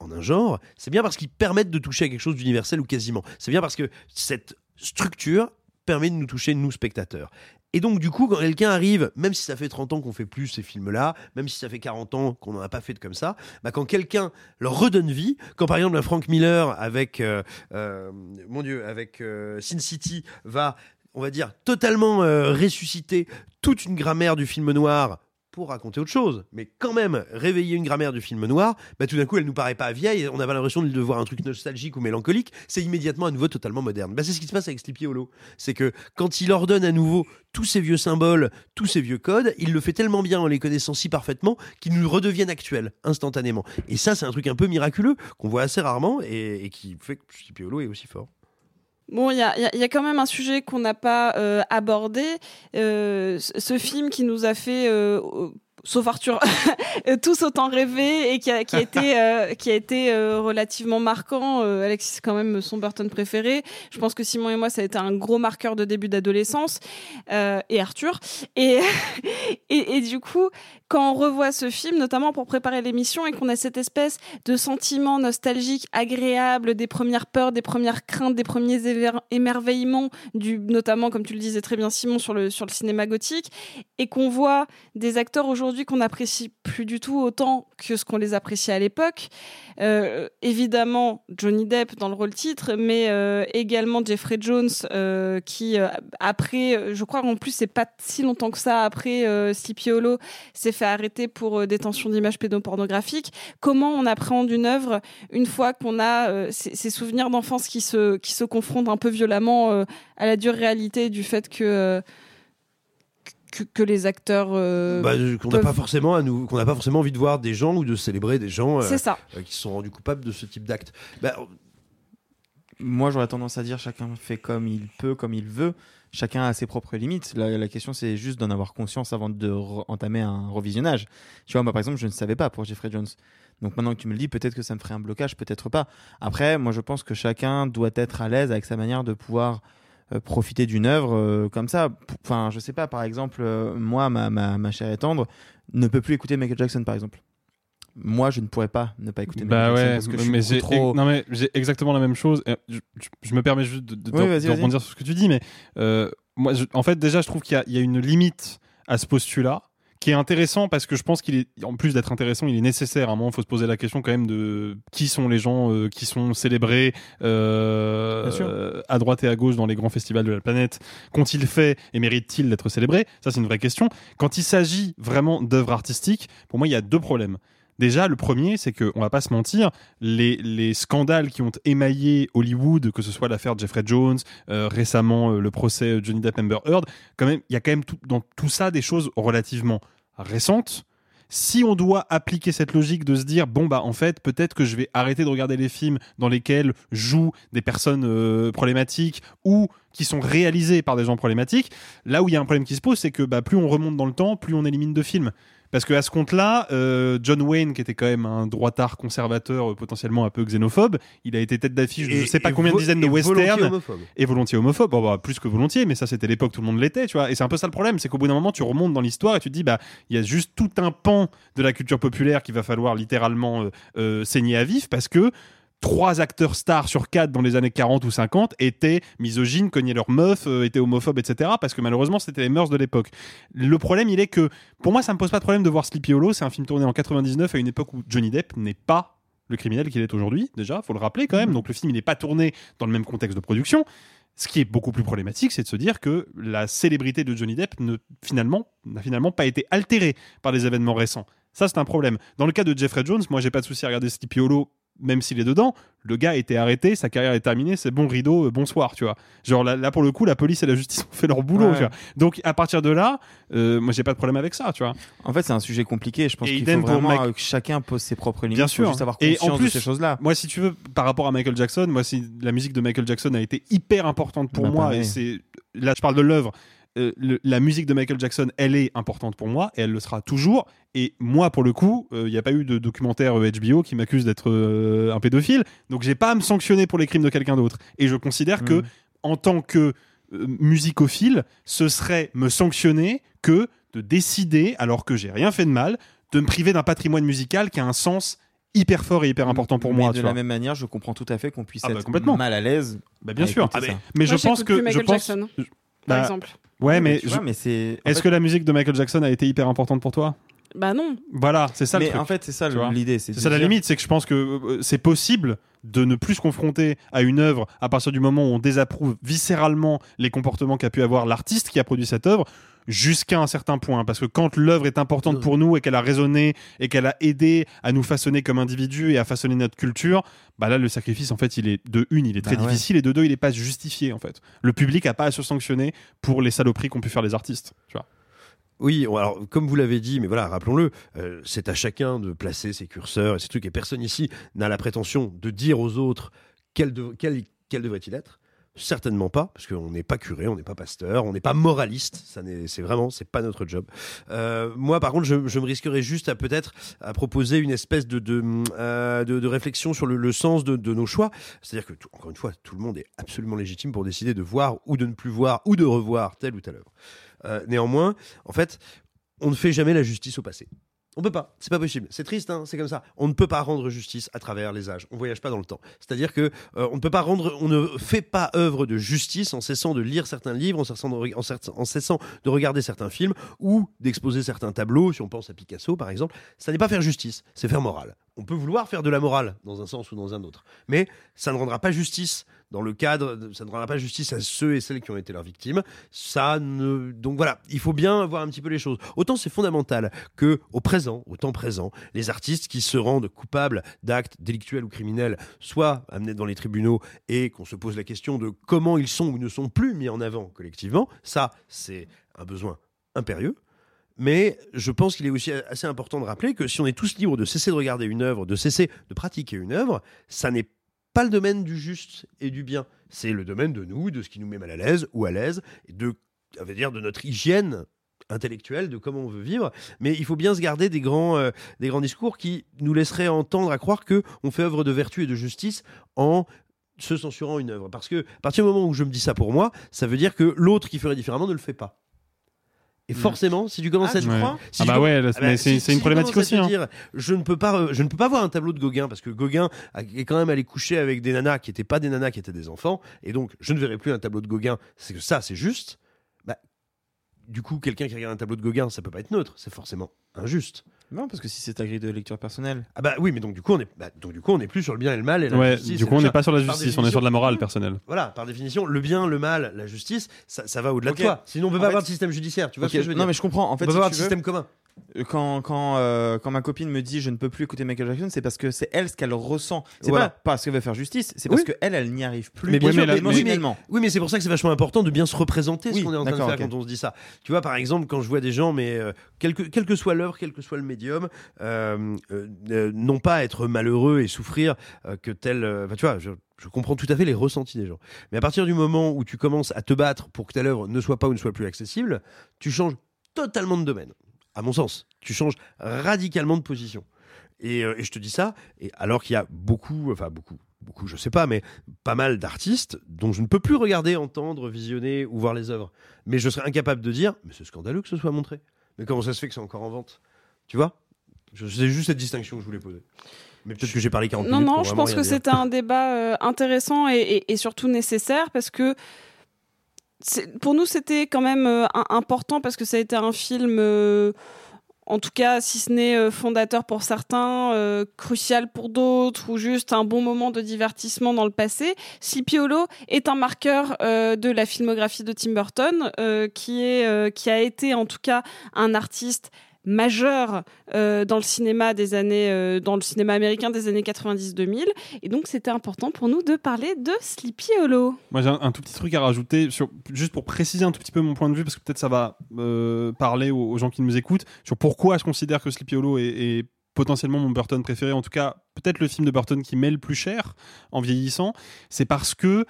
en un genre, c'est bien parce qu'ils permettent de toucher à quelque chose d'universel ou quasiment. C'est bien parce que cette structure permet de nous toucher, nous, spectateurs. Et donc, du coup, quand quelqu'un arrive, même si ça fait 30 ans qu'on fait plus ces films-là, même si ça fait 40 ans qu'on n'en a pas fait de comme ça, bah, quand quelqu'un leur redonne vie, quand par exemple Frank Miller avec, euh, euh, mon Dieu, avec euh, Sin City va, on va dire, totalement ressusciter toute une grammaire du film noir pour raconter autre chose, mais quand même réveiller une grammaire du film noir, bah tout d'un coup elle nous paraît pas vieille, on avait l'impression de voir un truc nostalgique ou mélancolique, c'est immédiatement à nouveau totalement moderne. Bah c'est ce qui se passe avec Sleepy Hollow, c'est que quand il ordonne à nouveau tous ces vieux symboles, tous ces vieux codes, il le fait tellement bien en les connaissant si parfaitement qu'ils nous redeviennent actuels instantanément. Et ça c'est un truc un peu miraculeux qu'on voit assez rarement et, et qui fait que Sleepy Hollow est aussi fort. Bon, il y a, y, a, y a, quand même un sujet qu'on n'a pas euh, abordé. Euh, ce film qui nous a fait euh, sauf Arthur, tous autant rêvé et qui a, qui a été, euh, qui a été euh, relativement marquant. Euh, Alexis, c'est quand même son Burton préféré. Je pense que Simon et moi, ça a été un gros marqueur de début d'adolescence. et Arthur. Et, et, et, du coup, quand on revoit ce film, notamment pour préparer l'émission, et qu'on a cette espèce de sentiment nostalgique, agréable, des premières peurs, des premières craintes, des premiers émerveillements, du, notamment, comme tu le disais très bien, Simon, sur le, sur le cinéma gothique, et qu'on voit des acteurs qu'on apprécie plus du tout autant que ce qu'on les appréciait à l'époque. Euh, évidemment, Johnny Depp dans le rôle titre, mais euh, également Jeffrey Jones, euh, qui après, je crois en plus c'est pas si longtemps que ça après Sleepy Hollow, s'est fait arrêter pour détention d'images pédopornographiques. Comment on appréhende une œuvre une fois qu'on a ces, ces, souvenirs d'enfance qui se qui se confrontent un peu violemment à la dure réalité du fait que que, que, les acteurs euh, bah, qu'on n'a pas forcément à nous qu'on n'a pas forcément envie de voir des gens ou de célébrer des gens euh, ça. Euh, qui se sont rendus coupables de ce type d'acte. Bah, moi j'aurais tendance à dire chacun fait comme il peut comme il veut. Chacun a ses propres limites. La, la question c'est juste d'en avoir conscience avant de entamer un revisionnage. Tu vois moi par exemple je ne savais pas pour Jeffrey Jones. Donc maintenant que tu me le dis peut-être que ça me ferait un blocage peut-être pas. Après moi je pense que chacun doit être à l'aise avec sa manière de pouvoir euh, profiter d'une œuvre euh, comme ça. Enfin, je sais pas, par exemple, euh, moi, ma, ma, ma chère et tendre ne peut plus écouter Michael Jackson, par exemple. Moi, je ne pourrais pas ne pas écouter bah Michael ouais, Jackson parce que mais je suis j'ai trop... non mais j'ai exactement la même chose. Je, je, je, me permets juste de, de, oui, de, de rebondir sur ce que tu dis, mais euh, moi, je, en fait, déjà, je trouve qu'il y, y, a une limite à ce postulat qui est intéressant parce que je pense qu'il est, en plus d'être intéressant, il est nécessaire. À un moment, il faut se poser la question quand même de qui sont les gens euh, qui sont célébrés euh, à droite et à gauche dans les grands festivals de la planète. Qu'ont-ils fait et méritent-ils d'être célébrés? Ça, c'est une vraie question. Quand il s'agit vraiment d'œuvres artistiques, pour moi, il y a deux problèmes. Déjà, le premier, c'est que, on va pas se mentir, les, les scandales qui ont émaillé Hollywood, que ce soit l'affaire Jeffrey Jones, euh, récemment euh, le procès Johnny Depp Amber Heard, quand même, il y a quand même dans tout ça des choses relativement récentes. Si on doit appliquer cette logique de se dire bon bah en fait peut-être que je vais arrêter de regarder les films dans lesquels jouent des personnes euh, problématiques ou qui sont réalisés par des gens problématiques, là où il y a un problème qui se pose, c'est que bah, plus on remonte dans le temps, plus on élimine de films. Parce qu'à ce compte-là, euh, John Wayne, qui était quand même un droitard conservateur, euh, potentiellement un peu xénophobe, il a été tête d'affiche de je sais pas combien de dizaines de westerns. Et volontiers homophobe. Bon, bah, plus que volontiers, mais ça c'était l'époque, tout le monde l'était, tu vois. Et c'est un peu ça le problème, c'est qu'au bout d'un moment, tu remontes dans l'histoire et tu te dis, bah, il y a juste tout un pan de la culture populaire qu'il va falloir littéralement euh, saigner à vif parce que trois acteurs stars sur quatre dans les années 40 ou 50 étaient misogynes, cognaient leurs meufs, euh, étaient homophobes, etc. Parce que malheureusement, c'était les mœurs de l'époque. Le problème, il est que, pour moi, ça me pose pas de problème de voir Sleepy Hollow. C'est un film tourné en 99 à une époque où Johnny Depp n'est pas le criminel qu'il est aujourd'hui, déjà, faut le rappeler quand même. Donc le film, il n'est pas tourné dans le même contexte de production. Ce qui est beaucoup plus problématique, c'est de se dire que la célébrité de Johnny Depp ne, finalement, n'a finalement pas été altérée par les événements récents. Ça, c'est un problème. Dans le cas de Jeffrey Jones, moi, j'ai pas de souci à regarder Sleepy Hollow même s'il est dedans, le gars a été arrêté, sa carrière est terminée, c'est bon rideau, euh, bonsoir, tu vois. Genre là, là, pour le coup, la police et la justice ont fait leur boulot, Ouais. tu vois. Donc à partir de là, euh, moi j'ai pas de problème avec ça, tu vois. En fait, c'est un sujet compliqué. Je pense qu'il faut vraiment que chacun pose ses propres limites. Bien faut sûr. juste avoir Et conscience en plus, de ces choses-là. Moi, si tu veux, par rapport à Michael Jackson, moi, si la musique de Michael Jackson a été hyper importante pour Bah, moi, pareil. et c'est là, je parle de l'œuvre. Euh, le- la musique de Michael Jackson, elle est importante pour moi et elle le sera toujours. Et moi, pour le coup, il n'y a pas eu de documentaire euh, HBO qui m'accuse d'être euh, un pédophile, donc j'ai pas à me sanctionner pour les crimes de quelqu'un d'autre. Et je considère que, Mhm. en tant que euh, musicophile, ce serait me sanctionner que de décider, alors que j'ai rien fait de mal, de me priver d'un patrimoine musical qui a un sens hyper fort et hyper important pour Mais moi. de tu la vois. même manière, je comprends tout à fait qu'on puisse Ah bah, être complètement. mal à l'aise. Bah, bien sûr. Ah. Mais Moi, je pense que je pense. Jackson, je- par bah, exemple. Ouais, mais, tu vois, mais c'est. en est-ce fait- que la musique de Michael Jackson a été hyper importante pour toi? Bah non. Voilà, c'est ça le Mais truc. en fait, c'est ça l'idée. C'est ça la limite, c'est que je pense que euh, c'est possible de ne plus se confronter à une œuvre à partir du moment où on désapprouve viscéralement les comportements qu'a pu avoir l'artiste qui a produit cette œuvre jusqu'à un certain point parce que quand l'œuvre est importante pour nous et qu'elle a résonné et qu'elle a aidé à nous façonner comme individus et à façonner notre culture bah là le sacrifice en fait il est de une il est très Bah ouais. difficile et de deux il est pas justifié en fait le public a pas à se sanctionner pour les saloperies qu'ont pu faire les artistes tu vois Oui, alors comme vous l'avez dit, mais voilà, rappelons-le, euh, c'est à chacun de placer ses curseurs et ses trucs, et personne ici n'a la prétention de dire aux autres quel, de- quel, quel devrait-il être. Certainement pas, parce qu'on n'est pas curé, on n'est pas pasteur, on n'est pas moraliste. Ça c'est vraiment, c'est pas notre job. Euh, moi, par contre, je, me risquerais juste à peut-être à proposer une espèce de de, euh, de, réflexion sur le, sens de, nos choix. C'est-à-dire que, encore une fois, tout le monde est absolument légitime pour décider de voir ou de ne plus voir ou de revoir telle ou telle œuvre. Euh, néanmoins, en fait, on ne fait jamais la justice au passé. On peut pas, c'est pas possible. C'est triste, hein, c'est comme ça. On ne peut pas rendre justice à travers les âges. On voyage pas dans le temps. C'est-à-dire que euh, on ne peut pas rendre, on ne fait pas œuvre de justice en cessant de lire certains livres, en cessant de, en cessant de regarder certains films ou d'exposer certains tableaux. Si on pense à Picasso, par exemple, ça n'est pas faire justice, c'est faire morale. On peut vouloir faire de la morale dans un sens ou dans un autre, mais ça ne rendra pas justice dans le cadre, ça ne rendra pas justice à ceux et celles qui ont été leurs victimes. Ça ne, donc voilà, il faut bien voir un petit peu les choses. Autant c'est fondamental que au présent, au temps présent, les artistes qui se rendent coupables d'actes délictuels ou criminels soient amenés dans les tribunaux et qu'on se pose la question de comment ils sont ou ne sont plus mis en avant collectivement. Ça, c'est un besoin impérieux. Mais je pense qu'il est aussi assez important de rappeler que si on est tous libres de cesser de regarder une œuvre, de cesser de pratiquer une œuvre, ça n'est pas le domaine du juste et du bien. C'est le domaine de nous, de ce qui nous met mal à l'aise ou à l'aise, de, veut dire de notre hygiène intellectuelle, de comment on veut vivre. Mais il faut bien se garder des grands, euh, des grands discours qui nous laisseraient entendre à croire que on fait œuvre de vertu et de justice en se censurant une œuvre. Parce que à partir du moment où je me dis ça pour moi, ça veut dire que l'autre qui ferait différemment ne le fait pas. Et forcément, si tu commences Ah, à crois si Ah bah ouais, là, mais c'est- si- une problématique aussi, te hein. dire, je ne peux pas, je ne peux pas voir un tableau de Gauguin parce que Gauguin a- est quand même allé coucher avec des nanas qui n'étaient pas des nanas, qui étaient des enfants, et donc je ne verrai plus un tableau de Gauguin. C'est que ça, c'est juste. Bah, du coup, quelqu'un qui regarde un tableau de Gauguin, ça peut pas être neutre, c'est forcément injuste. Non, parce que si c'est ta grille de lecture personnelle. Ah bah oui, mais donc du coup, on est, bah, donc du coup, on n'est plus sur le bien et le mal et la Ouais, justice. du coup, on n'est pas sur la justice, on est sur de la morale personnelle. Voilà, par définition, le bien, le mal, la justice, ça, ça va au-delà de toi. Sinon, on peut En pas fait- avoir de système judiciaire. Tu vois ce que je veux dire Non, mais je comprends. En fait, on peut si pas avoir de système commun. euh, Quand, quand, euh, quand ma copine me dit je ne peux plus écouter Michael Jackson, c'est parce que c'est elle ce qu'elle ressent. C'est Voilà. pas parce qu'elle veut faire justice, c'est parce Oui. qu'elle, elle n'y arrive plus. Mais bien sûr, mais- oui, mais, émotionnellement. oui, mais c'est pour ça que c'est vachement important de bien se représenter ce qu'on est en train de d'accord, faire quand on se dit ça. Tu vois, par exemple, quand je vois des gens, mais euh, quelle, que, quelle que soit l'œuvre, quel que soit le médium, euh, euh, euh, non pas être malheureux et souffrir que tel. enfin, tu vois, je, comprends tout à fait les ressentis des gens. Mais à partir du moment où tu commences à te battre pour que telle œuvre ne soit pas ou ne soit plus accessible, tu changes totalement de domaine. À mon sens, tu changes radicalement de position. Et, et je te dis ça, et alors qu'il y a beaucoup, enfin beaucoup, beaucoup, je sais pas, mais pas mal d'artistes dont je ne peux plus regarder, entendre, visionner ou voir les œuvres. Mais je serais incapable de dire, mais c'est scandaleux que ce soit montré. Mais comment ça se fait que c'est encore en vente? Tu vois? C'est juste cette distinction que je voulais poser. Mais peut-être que j'ai parlé 40 Non, minutes. non, pour je pense que c'était un débat euh, intéressant et, et- et surtout nécessaire parce que pour nous, c'était quand même euh, important parce que ça a été un film, euh, en tout cas, si ce n'est fondateur pour certains, crucial pour d'autres, ou juste un bon moment de divertissement dans le passé. Sleepy Hollow est un marqueur de la filmographie de Tim Burton, qui, est, qui a été en tout cas un artiste majeur euh, dans le cinéma des années euh, dans le cinéma américain des années 90-2000 et donc c'était important pour nous de parler de Sleepy Hollow. Moi, j'ai un, tout petit truc à rajouter, sur, juste pour préciser un tout petit peu mon point de vue, parce que peut-être ça va euh, parler aux, aux gens qui nous écoutent, sur pourquoi je considère que Sleepy Hollow est, est potentiellement mon Burton préféré, en tout cas, peut-être le film de Burton qui m'est le plus cher en vieillissant. C'est parce que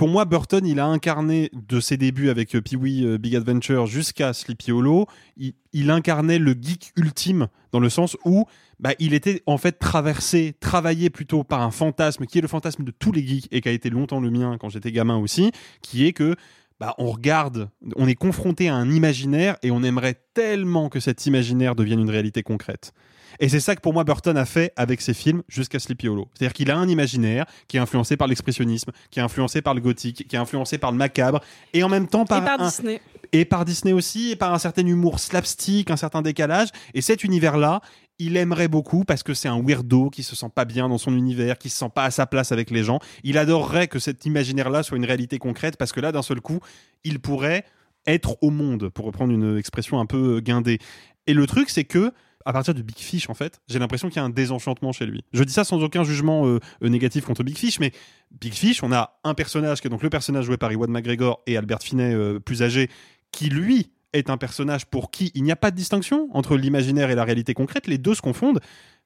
pour moi, Burton, il a incarné de ses débuts avec euh, Pee-wee euh, Big Adventure jusqu'à Sleepy Hollow, il, incarnait le geek ultime dans le sens où bah, il était en fait traversé, travaillé plutôt par un fantasme qui est le fantasme de tous les geeks et qui a été longtemps le mien quand j'étais gamin aussi, qui est que bah, on regarde, on est confronté à un imaginaire et on aimerait tellement que cet imaginaire devienne une réalité concrète. Et c'est ça que pour moi Burton a fait avec ses films jusqu'à Sleepy Hollow. C'est-à-dire qu'il a un imaginaire qui est influencé par l'expressionnisme, qui est influencé par le gothique, qui est influencé par le macabre, et en même temps par, Et par un- Disney. et par Disney aussi, et par un certain humour slapstick, un certain décalage. Et cet univers-là, il aimerait beaucoup parce que c'est un weirdo qui se sent pas bien dans son univers, qui se sent pas à sa place avec les gens. Il adorerait que cet imaginaire-là soit une réalité concrète parce que là, d'un seul coup, il pourrait être au monde, pour reprendre une expression un peu guindée. Et le truc, c'est que à partir de Big Fish, en fait, j'ai l'impression qu'il y a un désenchantement chez lui. Je dis ça sans aucun jugement euh, euh, négatif contre Big Fish, mais Big Fish, on a un personnage qui est donc le personnage joué par Ewan McGregor et Albert Finney, euh, plus âgé, qui lui est un personnage pour qui il n'y a pas de distinction entre l'imaginaire et la réalité concrète. Les deux se confondent.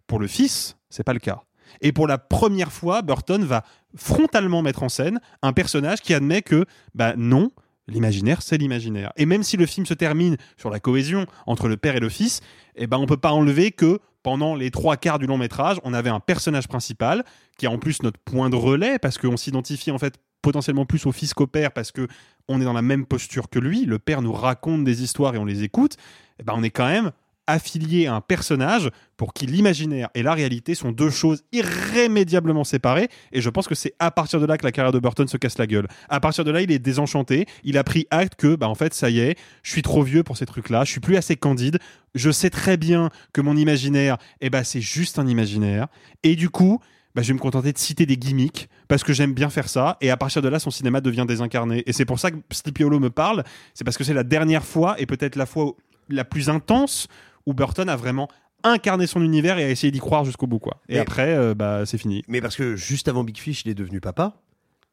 Pour le fils, c'est pas le cas. Et pour la première fois, Burton va frontalement mettre en scène un personnage qui admet que, bah non, l'imaginaire, c'est l'imaginaire. Et même si le film se termine sur la cohésion entre le père et le fils, eh ben on peut pas enlever que pendant les trois quarts du long métrage, on avait un personnage principal qui est en plus notre point de relais parce qu'on s'identifie en fait potentiellement plus au fils qu'au père parce que on est dans la même posture que lui. Le père nous raconte des histoires et on les écoute. Eh ben on est quand même affilié à un personnage pour qui l'imaginaire et la réalité sont deux choses irrémédiablement séparées. Et je pense que c'est à partir de là que la carrière de Burton se casse la gueule. À partir de là, il est désenchanté. Il a pris acte que, bah, en fait, ça y est, je suis trop vieux pour ces trucs-là. Je suis plus assez candide. Je sais très bien que mon imaginaire, eh ben, c'est juste un imaginaire. Et du coup, bah, je vais me contenter de citer des gimmicks parce que j'aime bien faire ça. Et à partir de là, son cinéma devient désincarné. Et c'est pour ça que Sleepy Hollow me parle. C'est parce que c'est la dernière fois et peut-être la fois la plus intense où Burton a vraiment incarné son univers et a essayé d'y croire jusqu'au bout. Quoi. Et Mais- après, euh, bah, c'est fini. Mais parce que juste avant Big Fish, il est devenu papa.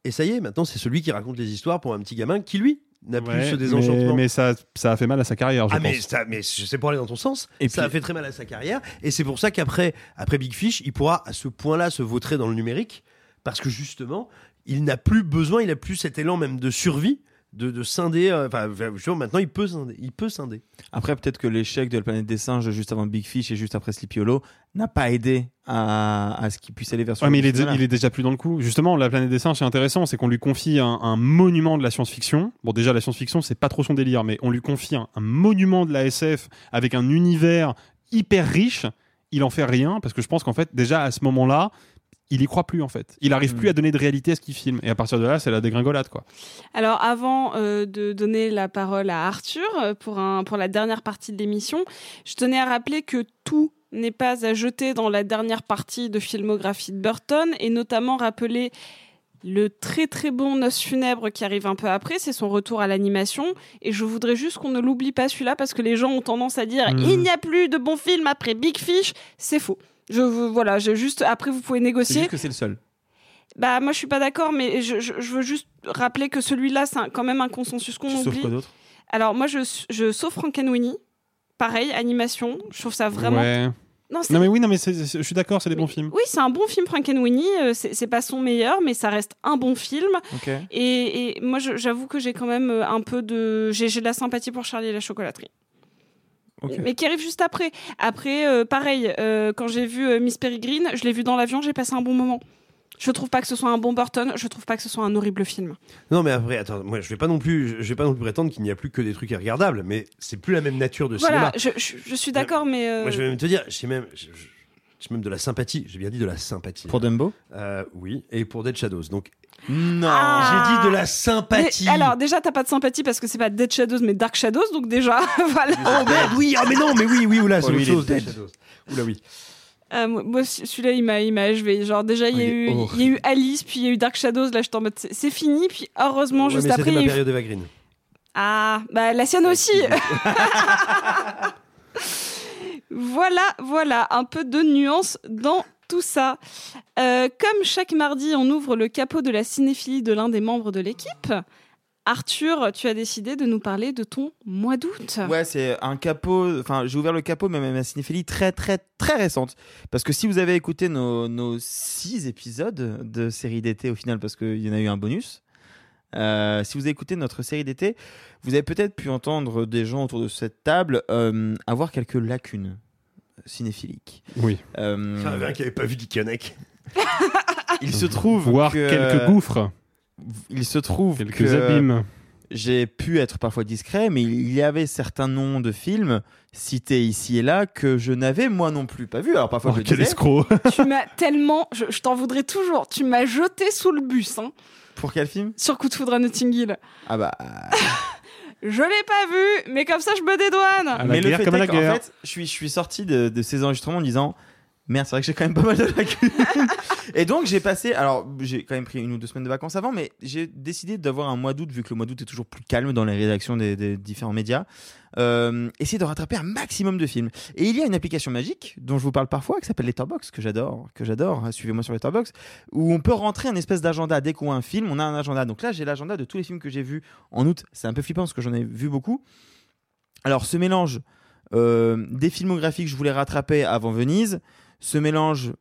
Et ça y est, maintenant, c'est celui qui raconte les histoires pour un petit gamin qui, lui, n'a plus ce désenchantement. Mais, mais ça, ça a fait mal à sa carrière, je ah mais, ça, mais sais pour aller dans ton sens, Et ça puis- a fait très mal à sa carrière et c'est pour ça qu'après après Big Fish, il pourra à ce point-là se vautrer dans le numérique parce que justement, il n'a plus besoin, il a plus cet élan même de survie de, de scinder. euh, Enfin, justement, maintenant il peut scinder, il peut scinder. Après, peut-être que l'échec de la planète des singes juste avant Big Fish et juste après Sleepy Hollow n'a pas aidé à, à ce qu'il puisse aller vers ce Ouais, mais il est, il est déjà plus dans le coup. Justement, la planète des singes, c'est intéressant, c'est qu'on lui confie un, un monument de la science-fiction. Bon, déjà, la science-fiction, c'est pas trop son délire, mais on lui confie un, un monument de la SF avec un univers hyper riche. Il en fait rien parce que je pense qu'en fait, déjà à ce moment-là, il y croit plus en fait. Il arrive plus à donner de réalité à ce qu'il filme. Et à partir de là, c'est la dégringolade quoi. Alors avant euh, de donner la parole à Arthur euh, pour, un, pour la dernière partie de l'émission, je tenais à rappeler que tout n'est pas à jeter dans la dernière partie de filmographie de Burton et notamment rappeler le très très bon Noce funèbre qui arrive un peu après, c'est son retour à l'animation. Et je voudrais juste qu'on ne l'oublie pas celui-là parce que les gens ont tendance à dire Mhm. il n'y a plus de bons films après Big Fish. C'est faux. Je voilà, je juste après vous pouvez négocier. juste que c'est le seul. Bah moi je suis pas d'accord, mais je, je- je veux juste rappeler que celui-là c'est quand même un consensus qu'on oublie. quoi d'autre? Alors moi je, je sauve Frankenweenie, pareil animation, je trouve ça vraiment. Ouais. Non, Non mais oui, non mais je suis d'accord, c'est des bons films. Oui, c'est un bon film Frankenweenie. euh, c'est pas son meilleur, mais ça reste un bon film. Et, et moi j'avoue que j'ai quand même euh, un peu de j'ai j'ai de la sympathie pour Charlie et la chocolaterie. Mais qui arrive juste après. Après, euh, pareil, euh, quand j'ai vu euh, Miss Peregrine, je l'ai vu dans l'avion, j'ai passé un bon moment. Je trouve pas que ce soit un bon Burton, je trouve pas que ce soit un horrible film. Non mais après, attends, moi je vais pas non plus, je vais pas non plus prétendre qu'il n'y a plus que des trucs irregardables, mais c'est plus la même nature de Voilà, cinéma. je, je- je suis d'accord, mais. Moi je vais même te dire, j'ai même, j'ai j'ai même de la sympathie. J'ai bien dit de la sympathie. Pour Dumbo Euh, Oui, et pour Dead Shadows. Donc Non. Ah. j'ai dit de la sympathie. Mais- alors déjà t'as pas de sympathie parce que c'est pas Dead Shadows mais Dark Shadows donc déjà voilà. Oh merde, oui, ah mais non, mais oui, oui, oula, Oh, c'est il est chose. Dead. Shadows. Oula, oui. Euh, moi moi, celui-là il m'a il m'a achevé genre déjà il y a Oh, eu il y a eu Alice puis il y a eu Dark Shadows là j'étais en mode c'est c'est fini puis heureusement Ouais, juste mais après c'était il y ma a eu période Eva Green. ah bah la sienne aussi. voilà voilà un peu de nuance dans tout ça. Euh, comme chaque mardi, on ouvre le capot de la cinéphilie de l'un des membres de l'équipe. Arthur, tu as décidé de nous parler de ton mois d'août. Ouais, c'est un capot. Enfin, j'ai ouvert le capot, mais ma cinéphilie très, très, très récente. Parce que si vous avez écouté nos, nos six épisodes de série d'été au final, parce qu'il y en a eu un bonus, euh, si vous avez écouté notre série d'été, vous avez peut-être pu entendre des gens autour de cette table euh, avoir quelques lacunes cinéphiliques. Oui. Euh, Il y en avait un qui avait pas vu Dickeneck. il se trouve Voir que- quelques gouffres, Il se trouve quelques que- abîmes. j'ai pu être parfois discret, mais il y avait certains noms de films cités ici et là que je n'avais moi non plus pas vu. Alors parfois Oh, je quel disais, escroc tu m'as tellement, je, je t'en voudrais toujours. Tu m'as jeté sous le bus hein, pour quel film? Sur Coup de foudre à Notting Hill. Ah bah. Je l'ai pas vu, mais comme ça je me dédouane. La mais le fait comme est la qu'en guerre. fait, je suis, je suis sorti de, de ces enregistrements en disant merde, c'est vrai que j'ai quand même pas mal de lacunes. et donc j'ai passé, alors j'ai quand même pris une ou deux semaines de vacances avant, mais j'ai décidé d'avoir un mois d'août vu que le mois d'août est toujours plus calme dans les rédactions des, différents médias. Euh, essayer de rattraper un maximum de films. Et il y a une application magique dont je vous parle parfois qui s'appelle Letterboxd que j'adore, que j'adore. hein, Suivez-moi sur Letterboxd où on peut rentrer un espèce d'agenda dès qu'on voit un film, on a un agenda. Donc là, j'ai l'agenda de tous les films que j'ai vus en août. C'est un peu flippant parce que j'en ai vu beaucoup. Alors, ce mélange euh, des filmographies que je voulais rattraper avant Venise, ce mélange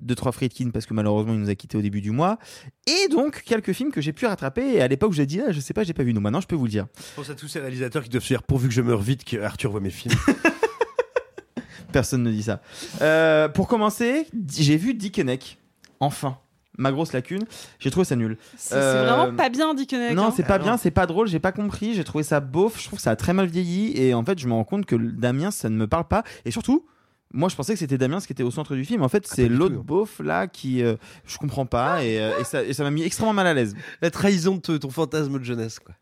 de trois Friedkin parce que malheureusement il nous a quitté au début du mois, et donc quelques films que j'ai pu rattraper. Et à l'époque, j'ai dit, ah, je sais pas, j'ai pas vu. Donc maintenant, je peux vous le dire. Je pense à tous ces réalisateurs qui doivent se dire pourvu que je meure vite, que Arthur voit mes films. Personne ne dit ça. Euh, pour commencer, j'ai vu Dickeneck. Enfin. Ma grosse lacune. J'ai trouvé ça nul. C'est Euh, vraiment pas bien, Dickeneck. Non, hein. c'est pas bien, c'est pas drôle, j'ai pas compris, j'ai trouvé ça beauf, je trouve que ça a très mal vieilli et en fait, je me rends compte que Damien, ça ne me parle pas et surtout, moi je pensais que c'était Damien qui était au centre du film. En fait, c'est Ah, du l'autre beauf là qui euh, je comprends pas et, euh, et ça et ça m'a mis extrêmement mal à l'aise. La trahison de ton fantasme de jeunesse, quoi.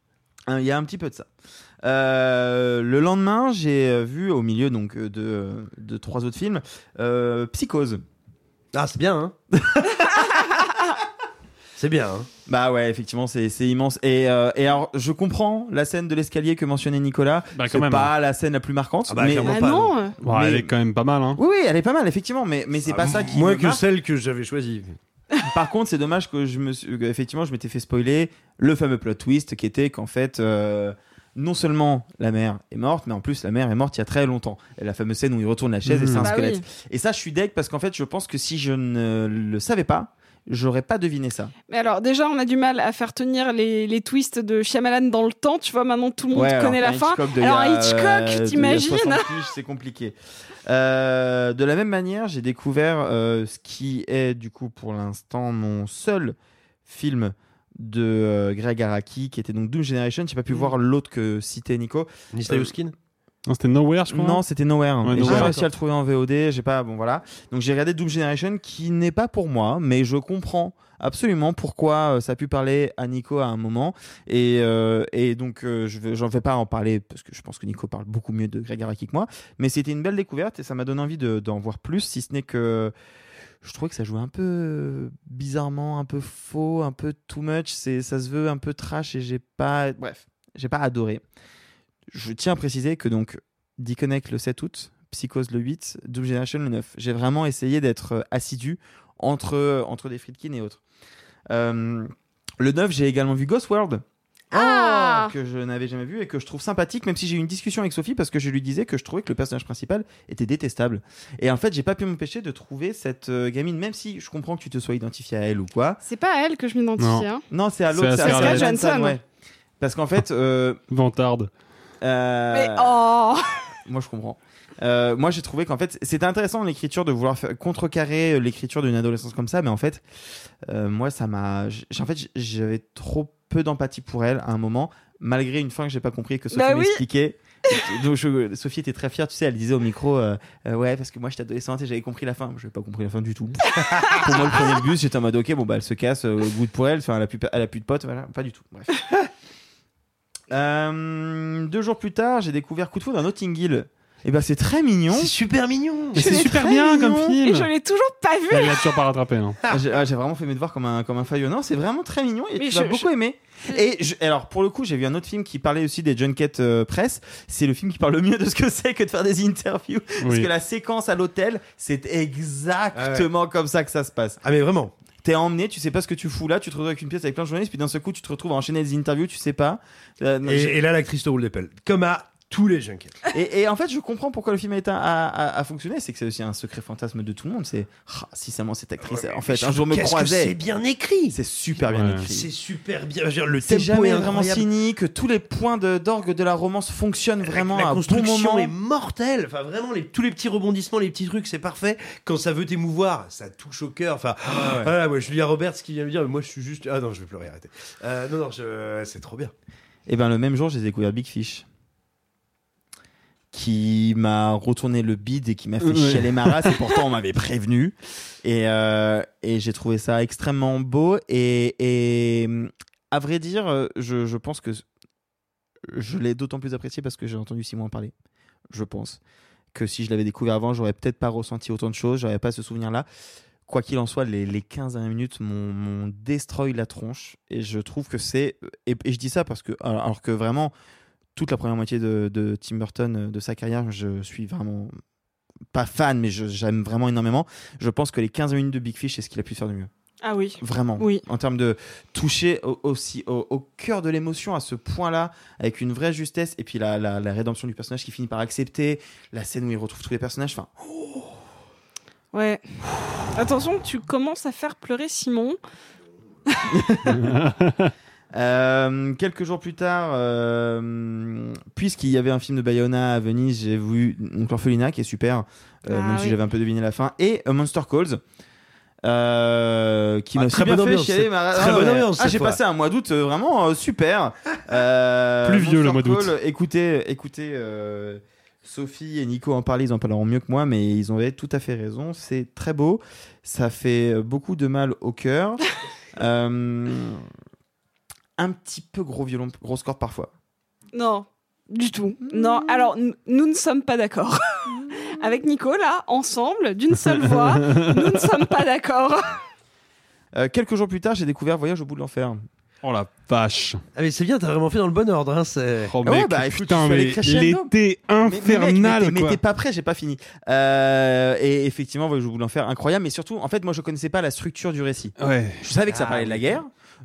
Hein, Il y a un petit peu de ça. Euh, le lendemain, j'ai euh, vu au milieu donc euh, de, de trois autres films euh, Psychose. Ah, c'est bien, hein C'est bien, hein Bah ouais, effectivement, c'est immense. Et, euh, et alors, je comprends la scène de l'escalier que mentionnait Nicolas. Bah, c'est même, pas la scène la plus marquante. Ah bah, mais... Ah pas, non Bon, Mais- Elle est quand même pas mal. Hein. Oui, oui, elle est pas mal, effectivement, mais, mais c'est pas Ah, ça qui. Moins me que marque. celle que j'avais choisie. Par contre, c'est dommage que je me suis... effectivement, je m'étais fait spoiler le fameux plot twist qui était qu'en fait. euh, Non seulement la mère est morte, mais en plus la mère est morte il y a très longtemps. Et la fameuse scène où il retourne la chaise et Mmh. c'est un Bah squelette. oui. Et ça, je suis deg parce qu'en fait, je pense que si je ne le savais pas, j'aurais pas deviné ça. Mais alors, déjà, on a du mal à faire tenir les, les twists de Shyamalan dans le temps. Tu vois, maintenant, tout le monde Ouais, alors connaît la fin. Alors, un Hitchcock, euh, t'imagines 60 piges, C'est compliqué. Euh, de la même manière, j'ai découvert euh, ce qui est du coup pour l'instant mon seul film de euh, Greg Araki, qui était donc Doom Generation. J'ai pas pu voir l'autre que citait Nico. Nista Euh, Yoskin Non, c'était Nowhere, je crois. Non, c'était Nowhere. Ouais, j'ai Nowhere. pas réussi à le trouver en VOD. J'ai pas, bon voilà. Donc j'ai regardé Doom Generation, qui n'est pas pour moi, mais je comprends absolument pourquoi euh, ça a pu parler à Nico à un moment. Et, euh, et donc euh, je j'en vais pas en parler parce que je pense que Nico parle beaucoup mieux de Greg Araki que moi. Mais c'était une belle découverte et ça m'a donné envie de- d'en voir plus, si ce n'est que je trouvais que ça jouait un peu bizarrement, un peu faux, un peu too much. C'est, ça se veut un peu trash et j'ai pas, bref, j'ai pas adoré. Je tiens à préciser que donc Disconnect le 7 août, Psychose le 8, Doom Generation le 9. J'ai vraiment essayé d'être euh, assidu entre, entre des Friedkin et autres. Euh, le 9, j'ai également vu Ghost World. Ah que je n'avais jamais vu et que je trouve sympathique, même si j'ai eu une discussion avec Sophie parce que je lui disais que je trouvais que le personnage principal était détestable. Et en fait, j'ai pas pu m'empêcher de trouver cette euh, gamine, même si je comprends que tu te sois identifié à elle ou quoi. C'est pas à elle que je m'identifie. Non. hein. Non, c'est à C'est l'autre, à c'est à Scarlett Scarlett Johansson. ouais. Parce qu'en fait, euh, Vantarde. Euh, Mais oh moi je comprends. Euh, moi j'ai trouvé qu'en fait c'était intéressant l'écriture de vouloir faire contrecarrer euh, l'écriture d'une adolescence comme ça, mais en fait euh, moi ça m'a, en fait j'avais trop peu d'empathie pour elle à un moment, malgré une fin que j'ai pas compris et que Sophie Bah oui. m'expliquait. Donc je- Sophie était très fière, tu sais, elle disait au micro, euh, ouais parce que moi j'étais adolescente et j'avais compris la fin. Moi, j'avais pas compris la fin du tout. pour moi le premier bus j'étais en mode ok bon bah elle se casse, euh, good pour elle, enfin elle a plus, elle a plus de potes, voilà, pas du tout. Bref. Euh, deux jours plus tard, j'ai découvert Coup de foudre à Notting Hill. Et ben c'est très mignon. C'est super mignon c'est super bien mignon. comme Et film. je l'ai toujours pas vu Elle l'a toujours pas rattrapé. Hein. Ah, J'ai ah, j'ai vraiment fait mes devoirs comme un, comme un faillot. Non, c'est vraiment très mignon et Mais tu je- vas beaucoup je- aimer. Et je- alors, pour le coup, j'ai vu un autre film qui parlait aussi des junkets euh, presse. C'est le film qui parle le mieux de ce que c'est que de faire des interviews. Parce que la séquence à l'hôtel, c'est exactement comme ça que ça se passe. Ah, mais vraiment T'es emmené, tu sais pas ce que tu fous là, tu te retrouves avec une pièce avec plein de journalistes, puis d'un seul coup, tu te retrouves à enchaîner des interviews, tu sais pas. Euh, non, j'ai- et, et là, l'actrice te roule des pelles. Comme à tous les junkets. Et, et en fait, je comprends pourquoi le film a, été- a, a- a fonctionné. C'est que c'est aussi un secret fantasme de tout le monde. C'est Ah, si seulement cette actrice, en fait, un jour me croisait. C'est bien écrit C'est super bien Ouais. écrit. C'est super bien. Je veux dire, le C'est tempo jamais est vraiment cynique. Tous les points d'orgue de, la romance fonctionnent vraiment la à bon construction moment. est mortelle. Enfin, vraiment, les, tous les petits rebondissements, les petits trucs, c'est parfait. Quand ça veut t'émouvoir, ça touche au cœur. Enfin, ouais. voilà, moi, Julia Roberts qui vient me dire, moi, je suis juste. Ah non, je vais pleurer, arrêtez. Euh, non, non, je- c'est trop bien. Et ben le même jour, j'ai découvert Big Fish. Qui m'a retourné le bide et qui m'a fait chialer ma race. Et pourtant, on m'avait prévenu. Et, euh, et j'ai trouvé ça extrêmement beau. Et, et à vrai dire, je, je pense que je l'ai d'autant plus apprécié parce que j'ai entendu Simon en parler. Je pense que si je l'avais découvert avant, j'aurais peut-être pas ressenti autant de choses, j'aurais pas ce souvenir-là. Quoi qu'il en soit, les, les 15 dernières minutes m'ont m'ont destroy la tronche et je trouve que c'est. Et, et je dis ça parce que, alors alors que vraiment, toute la première moitié de, de Tim Burton, euh, de sa carrière, je suis vraiment pas fan, mais j'aime vraiment énormément. Je pense que les 15 minutes de Big Fish, c'est ce qu'il a pu faire de mieux. Ah oui. Vraiment. Oui. En termes de toucher au, aussi au, au cœur de l'émotion à ce point-là, avec une vraie justesse, et puis la, la, la rédemption du personnage qui finit par accepter, la scène où il retrouve tous les personnages. Enfin, Ouais. Attention, tu commences à faire pleurer Simon. Euh, quelques jours plus tard, euh, puisqu'il y avait un film de Bayona à Venise, j'ai vu donc l'orphelinat qui est super, euh, Ah même si oui. j'avais un peu deviné la fin, et euh, Monster Calls. euh, qui Ah, m'a très bien bonne fait ambiance, chialer c'est- ma- très Ah bonne ouais. ambiance, Ah, cette j'ai fois. passé un mois d'août euh, vraiment euh, super. Euh, Pluvieux, le Monster mois d'août. Call, Écoutez, écoutez euh, Sophie et Nico en parler, ils en parleront mieux que moi, mais ils ont tout à fait raison. C'est très beau, ça fait beaucoup de mal au cœur. Euh, un petit peu gros violon, gros score parfois. Non, du tout. Non, alors nous ne sommes pas d'accord. Avec Nico, là, ensemble, d'une seule voix, nous ne sommes pas d'accord. Euh, quelques jours plus tard, j'ai découvert Voyage au bout de l'enfer. Oh la vache. Ah mais c'est bien, t'as vraiment fait dans le bon ordre. Hein, c'est... Oh Ah ouais, mec, bah, écoute, putain, je mais l'été Mais- mais mec, infernal mais t'es- mais quoi. t'es pas prêt, j'ai pas fini. Euh, et effectivement, Voyage au bout de l'enfer, incroyable. Mais surtout, en fait, moi, je connaissais pas la structure du récit. Ouais. Je savais que ça Ah parlait de la oui. guerre.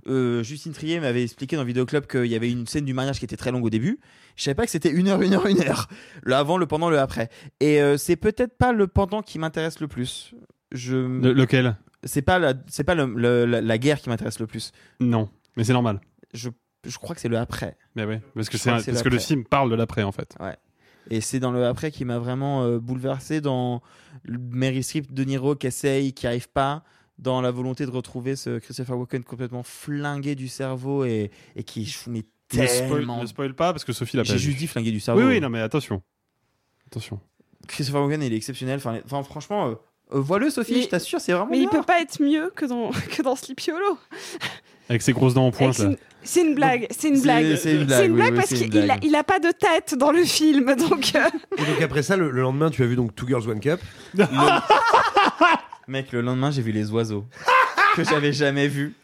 Euh, Justine Trier m'avait expliqué dans Vidéo Club qu'il y avait une scène du mariage qui était très longue au début. Je savais pas que c'était une heure, une heure, une heure. Le avant, le pendant, le après. Et euh, c'est peut-être pas le pendant qui m'intéresse le plus. Je... Le- lequel? C'est pas la, c'est pas le- le- la, la guerre qui m'intéresse le plus. Non, mais c'est normal. Je, je crois que c'est le après. Mais ouais, parce que c'est un- que parce que le film parle de l'après en fait. Ouais. Et c'est dans le après qui m'a vraiment euh, bouleversé dans le Meryl Streep, De Niro qui essaye, qui arrive pas, dans la volonté de retrouver ce Christopher Walken complètement flingué du cerveau et, et qui je mais Ne spoil, tellement. ne spoil pas parce que Sophie l'a pas J'ai juste dit flingué du cerveau. Oui, oui, non, mais attention. Attention. Christopher Walken il est exceptionnel. Enfin, les- enfin, franchement, euh, euh, vois-le Sophie, Mais- je t'assure, c'est vraiment Mais il bien. peut pas être mieux que dans, que dans Sleepy Hollow. Avec ses grosses dents en pointe une- C'est une blague, c'est une blague. c'est une blague, oui, parce qu'il a, blague. il a pas de tête dans le film, donc. euh, Et donc après ça, le, le lendemain, tu as vu donc Two Girls One Cup. Mec, le lendemain, j'ai vu les oiseaux que j'avais jamais vus.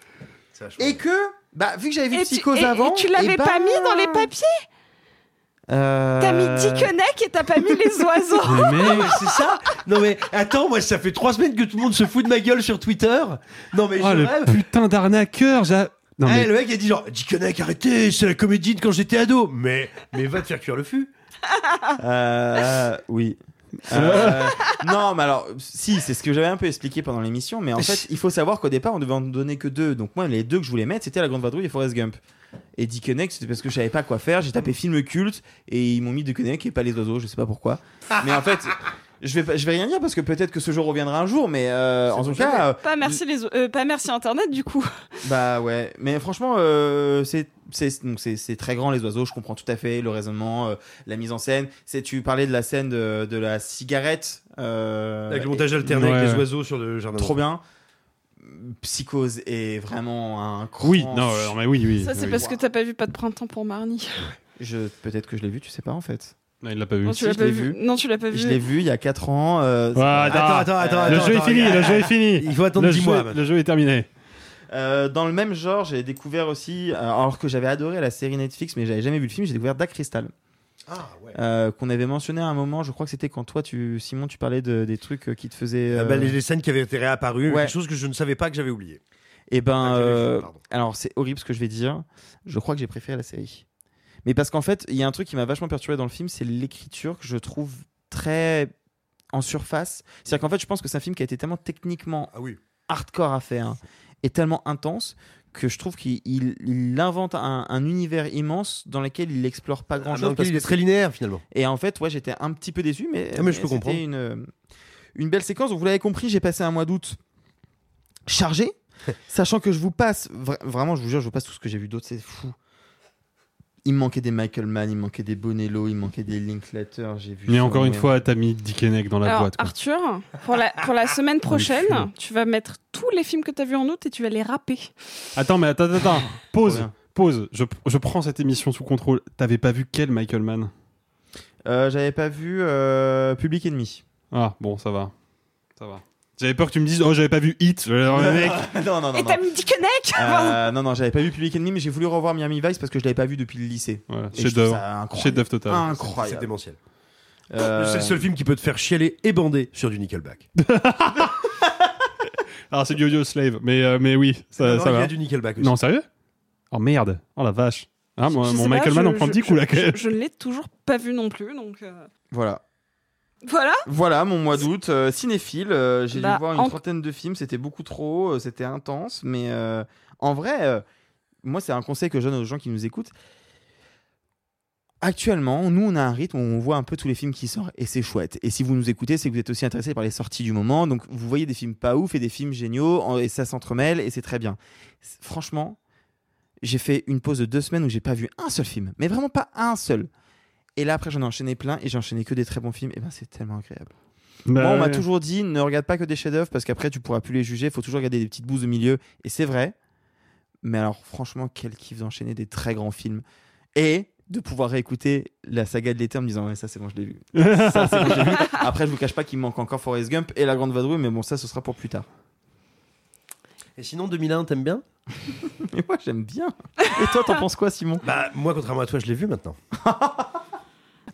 Et que, bah, vu que j'avais vu Et tu, Psychose et- avant, et tu l'avais eh pas ben, mis dans les papiers euh, T'as mis Dickeneck et t'as pas mis les oiseaux Non, mais c'est ça Non mais attends, moi ça fait trois semaines que tout le monde se fout de ma gueule sur Twitter. Non mais Oh je le rêve. putain d'arnaqueur, j'a- Non Eh, mais Le mec a dit genre, Dickeneck, arrêtez, c'est la comédie de quand j'étais ado. Mais, mais va te faire cuire le fût. Euh, oui. Euh, non, mais alors, si, c'est ce que j'avais un peu expliqué pendant l'émission, mais en fait, il faut savoir qu'au départ, on devait en donner que deux. Donc, moi, les deux que je voulais mettre, c'était La Grande Vadrouille et Forrest Gump. Et Dickeneck, c'était parce que je savais pas quoi faire. J'ai tapé film culte et ils m'ont mis Dickeneck et pas les oiseaux, je sais pas pourquoi. Mais en fait, je vais, je vais rien dire parce que peut-être que ce jour reviendra un jour, mais euh, en tout cas, euh, Pas merci, les, euh, pas merci Internet, du coup. bah ouais, mais franchement, euh, c'est c'est donc c'est c'est très grand les oiseaux. Je comprends tout à fait le raisonnement, euh, la mise en scène. C'est tu parlais de la scène de, de la cigarette euh, Avec le montage alterné Ouais, avec les oiseaux sur le jardin. trop bien. Psychose est vraiment un cran oui, non, euh, mais oui, oui. Ça, c'est oui. parce que t'as pas vu Pas de printemps pour Marnie. Je peut-être que je l'ai vu, tu sais pas en fait. Non, il l'a pas vu. Non, tu l'as pas vu. Non, tu l'as pas vu. Je l'ai vu il y a 4 ans. euh, Ouais, attends, Attends, attends, attends, le attends, jeu est attends, fini, regarde. le jeu est fini. Il faut attendre le 10 jeu, mois. Le jeu est terminé. Euh, dans le même genre, j'ai découvert aussi, euh, alors que j'avais adoré la série Netflix, mais j'avais jamais vu le film, j'ai découvert Dark Crystal. Ah ouais. euh, qu'on avait mentionné à un moment, je crois que c'était quand toi, tu, Simon, tu parlais de, des trucs euh, qui te faisaient. Ah bah, euh, les, les scènes qui avaient été réapparues, Ouais. quelque chose que je ne savais pas que j'avais oublié. Eh ben, Ah, j'avais euh, fait, pardon. alors c'est horrible ce que je vais dire. Je crois que j'ai préféré la série. Mais parce qu'en fait, il y a un truc qui m'a vachement perturbé dans le film, c'est l'écriture que je trouve très en surface. C'est-à-dire qu'en fait, je pense que c'est un film qui a été tellement techniquement Ah oui. hardcore à faire et tellement intense que je trouve qu'il il- il invente un, un univers immense dans lequel il explore pas Ah, grand mais chose. en plus, il est très linéaire finalement. Et en fait, ouais, j'étais un petit peu déçu, mais, Ah, mais je peux c'était comprendre. Une, une belle séquence. Donc, vous l'avez compris, j'ai passé un mois d'août chargé, sachant que je vous passe, vra- vraiment, je vous jure, je vous passe tout ce que j'ai vu d'autre, c'est fou. Il manquait des Michael Mann, il manquait des Bonello, il manquait des Linklater. J'ai vu. Mais encore une fois, t'as mis Dick Henneck dans la Alors, boîte. quoi. Arthur, pour la, pour la semaine prochaine, tu vas mettre tous les films que tu as vus en août et tu vas les rapper. Attends, mais attends, attends, attends. Pause. Pause. Je, je prends cette émission sous contrôle. T'avais pas vu quel Michael Mann? Euh, J'avais pas vu euh, Public Enemy. Ah, bon, ça va. Ça va. J'avais peur que tu me dises, oh, j'avais pas vu Hit. Mec. non, non, non. et non. t'as mis Dick Euh, non, non, j'avais pas vu Public Enemy, mais j'ai voulu revoir Miami Vice parce que je l'avais pas vu depuis le lycée. Voilà, Et je trouve chef-d'œuvre. ça incroyable. Total. C'est démentiel. Euh, C'est le seul film qui peut te faire chialer et bander sur du Nickelback. Alors, c'est du Audio Slave. Mais, euh, mais oui, ça, Non, ça il y va. a du Nickelback aussi. Non, sérieux? Oh merde. Oh la vache. Ah, moi, Je mon Michael Mann je- en prend je- 10 coups là. je, je, je ne l'ai toujours pas vu non plus, donc euh, Voilà. Voilà. Voilà mon mois d'août. euh, cinéphile, euh, j'ai Bah, dû voir une en- trentaine de films, c'était beaucoup trop, euh, c'était intense, mais en vrai, moi c'est un conseil que je donne aux gens qui nous écoutent. Actuellement, nous on a un rythme où on voit un peu tous les films qui sortent et c'est chouette. Et si vous nous écoutez, c'est que vous êtes aussi intéressé par les sorties du moment. Donc vous voyez des films pas ouf et des films géniaux et ça s'entremêle et c'est très bien. Franchement, j'ai fait une pause de deux semaines où j'ai pas vu un seul film, mais vraiment pas un seul. Et là après j'en ai enchaîné plein et j'ai enchaîné que des très bons films. Et ben c'est tellement agréable. Bah, Moi, on m'a ouais. toujours dit ne regarde pas que des chefs-d'œuvre parce qu'après tu pourras plus les juger. Il faut toujours regarder des petites bouses au milieu. Et c'est vrai. Mais alors, franchement, quel kiff d'enchaîner des très grands films et de pouvoir réécouter la saga de l'été en me disant ouais ça c'est bon je l'ai vu. ça c'est bon je l'ai vu. Après je vous cache pas qu'il me manque encore Forrest Gump et La Grande Vadrouille mais bon ça ce sera pour plus tard. Et sinon, 2001, t'aimes bien? Mais moi j'aime bien. Et toi t'en penses quoi Simon? Bah, moi, contrairement à toi, je l'ai vu maintenant.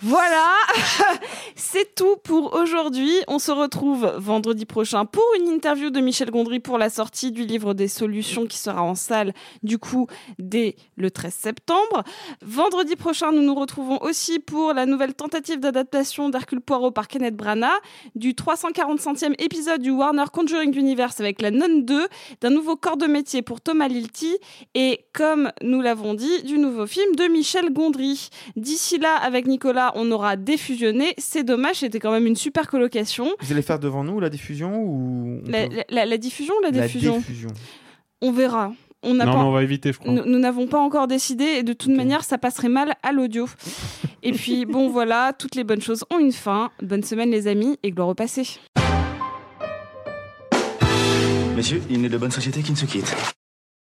Voilà, c'est tout pour aujourd'hui. On se retrouve vendredi prochain pour une interview de Michel Gondry pour la sortie du livre des solutions qui sera en salle du coup dès le 13 septembre. Vendredi prochain, nous nous retrouvons aussi pour la nouvelle tentative d'adaptation d'Hercule Poirot par Kenneth Branagh, du 345e épisode du Warner Conjuring Universe avec La Nonne 2, d'un nouveau corps de métier pour Thomas Lilti et, comme nous l'avons dit, du nouveau film de Michel Gondry. D'ici là, avec Nicolas, on aura défusionné. C'est dommage, c'était quand même une super colocation. Vous allez faire devant nous la diffusion ou on La, peut- la- la- la diffusion ou la, La diffusion diffusion. On verra. On n'a Non, pas- mais on va éviter, je crois. Nous nous n'avons pas encore décidé et de toute manière, ça passerait mal à l'audio. et puis, bon, voilà, toutes les bonnes choses ont une fin. Bonne semaine, les amis, et gloire au passé. Messieurs, il n'est de bonne société qui ne se quitte.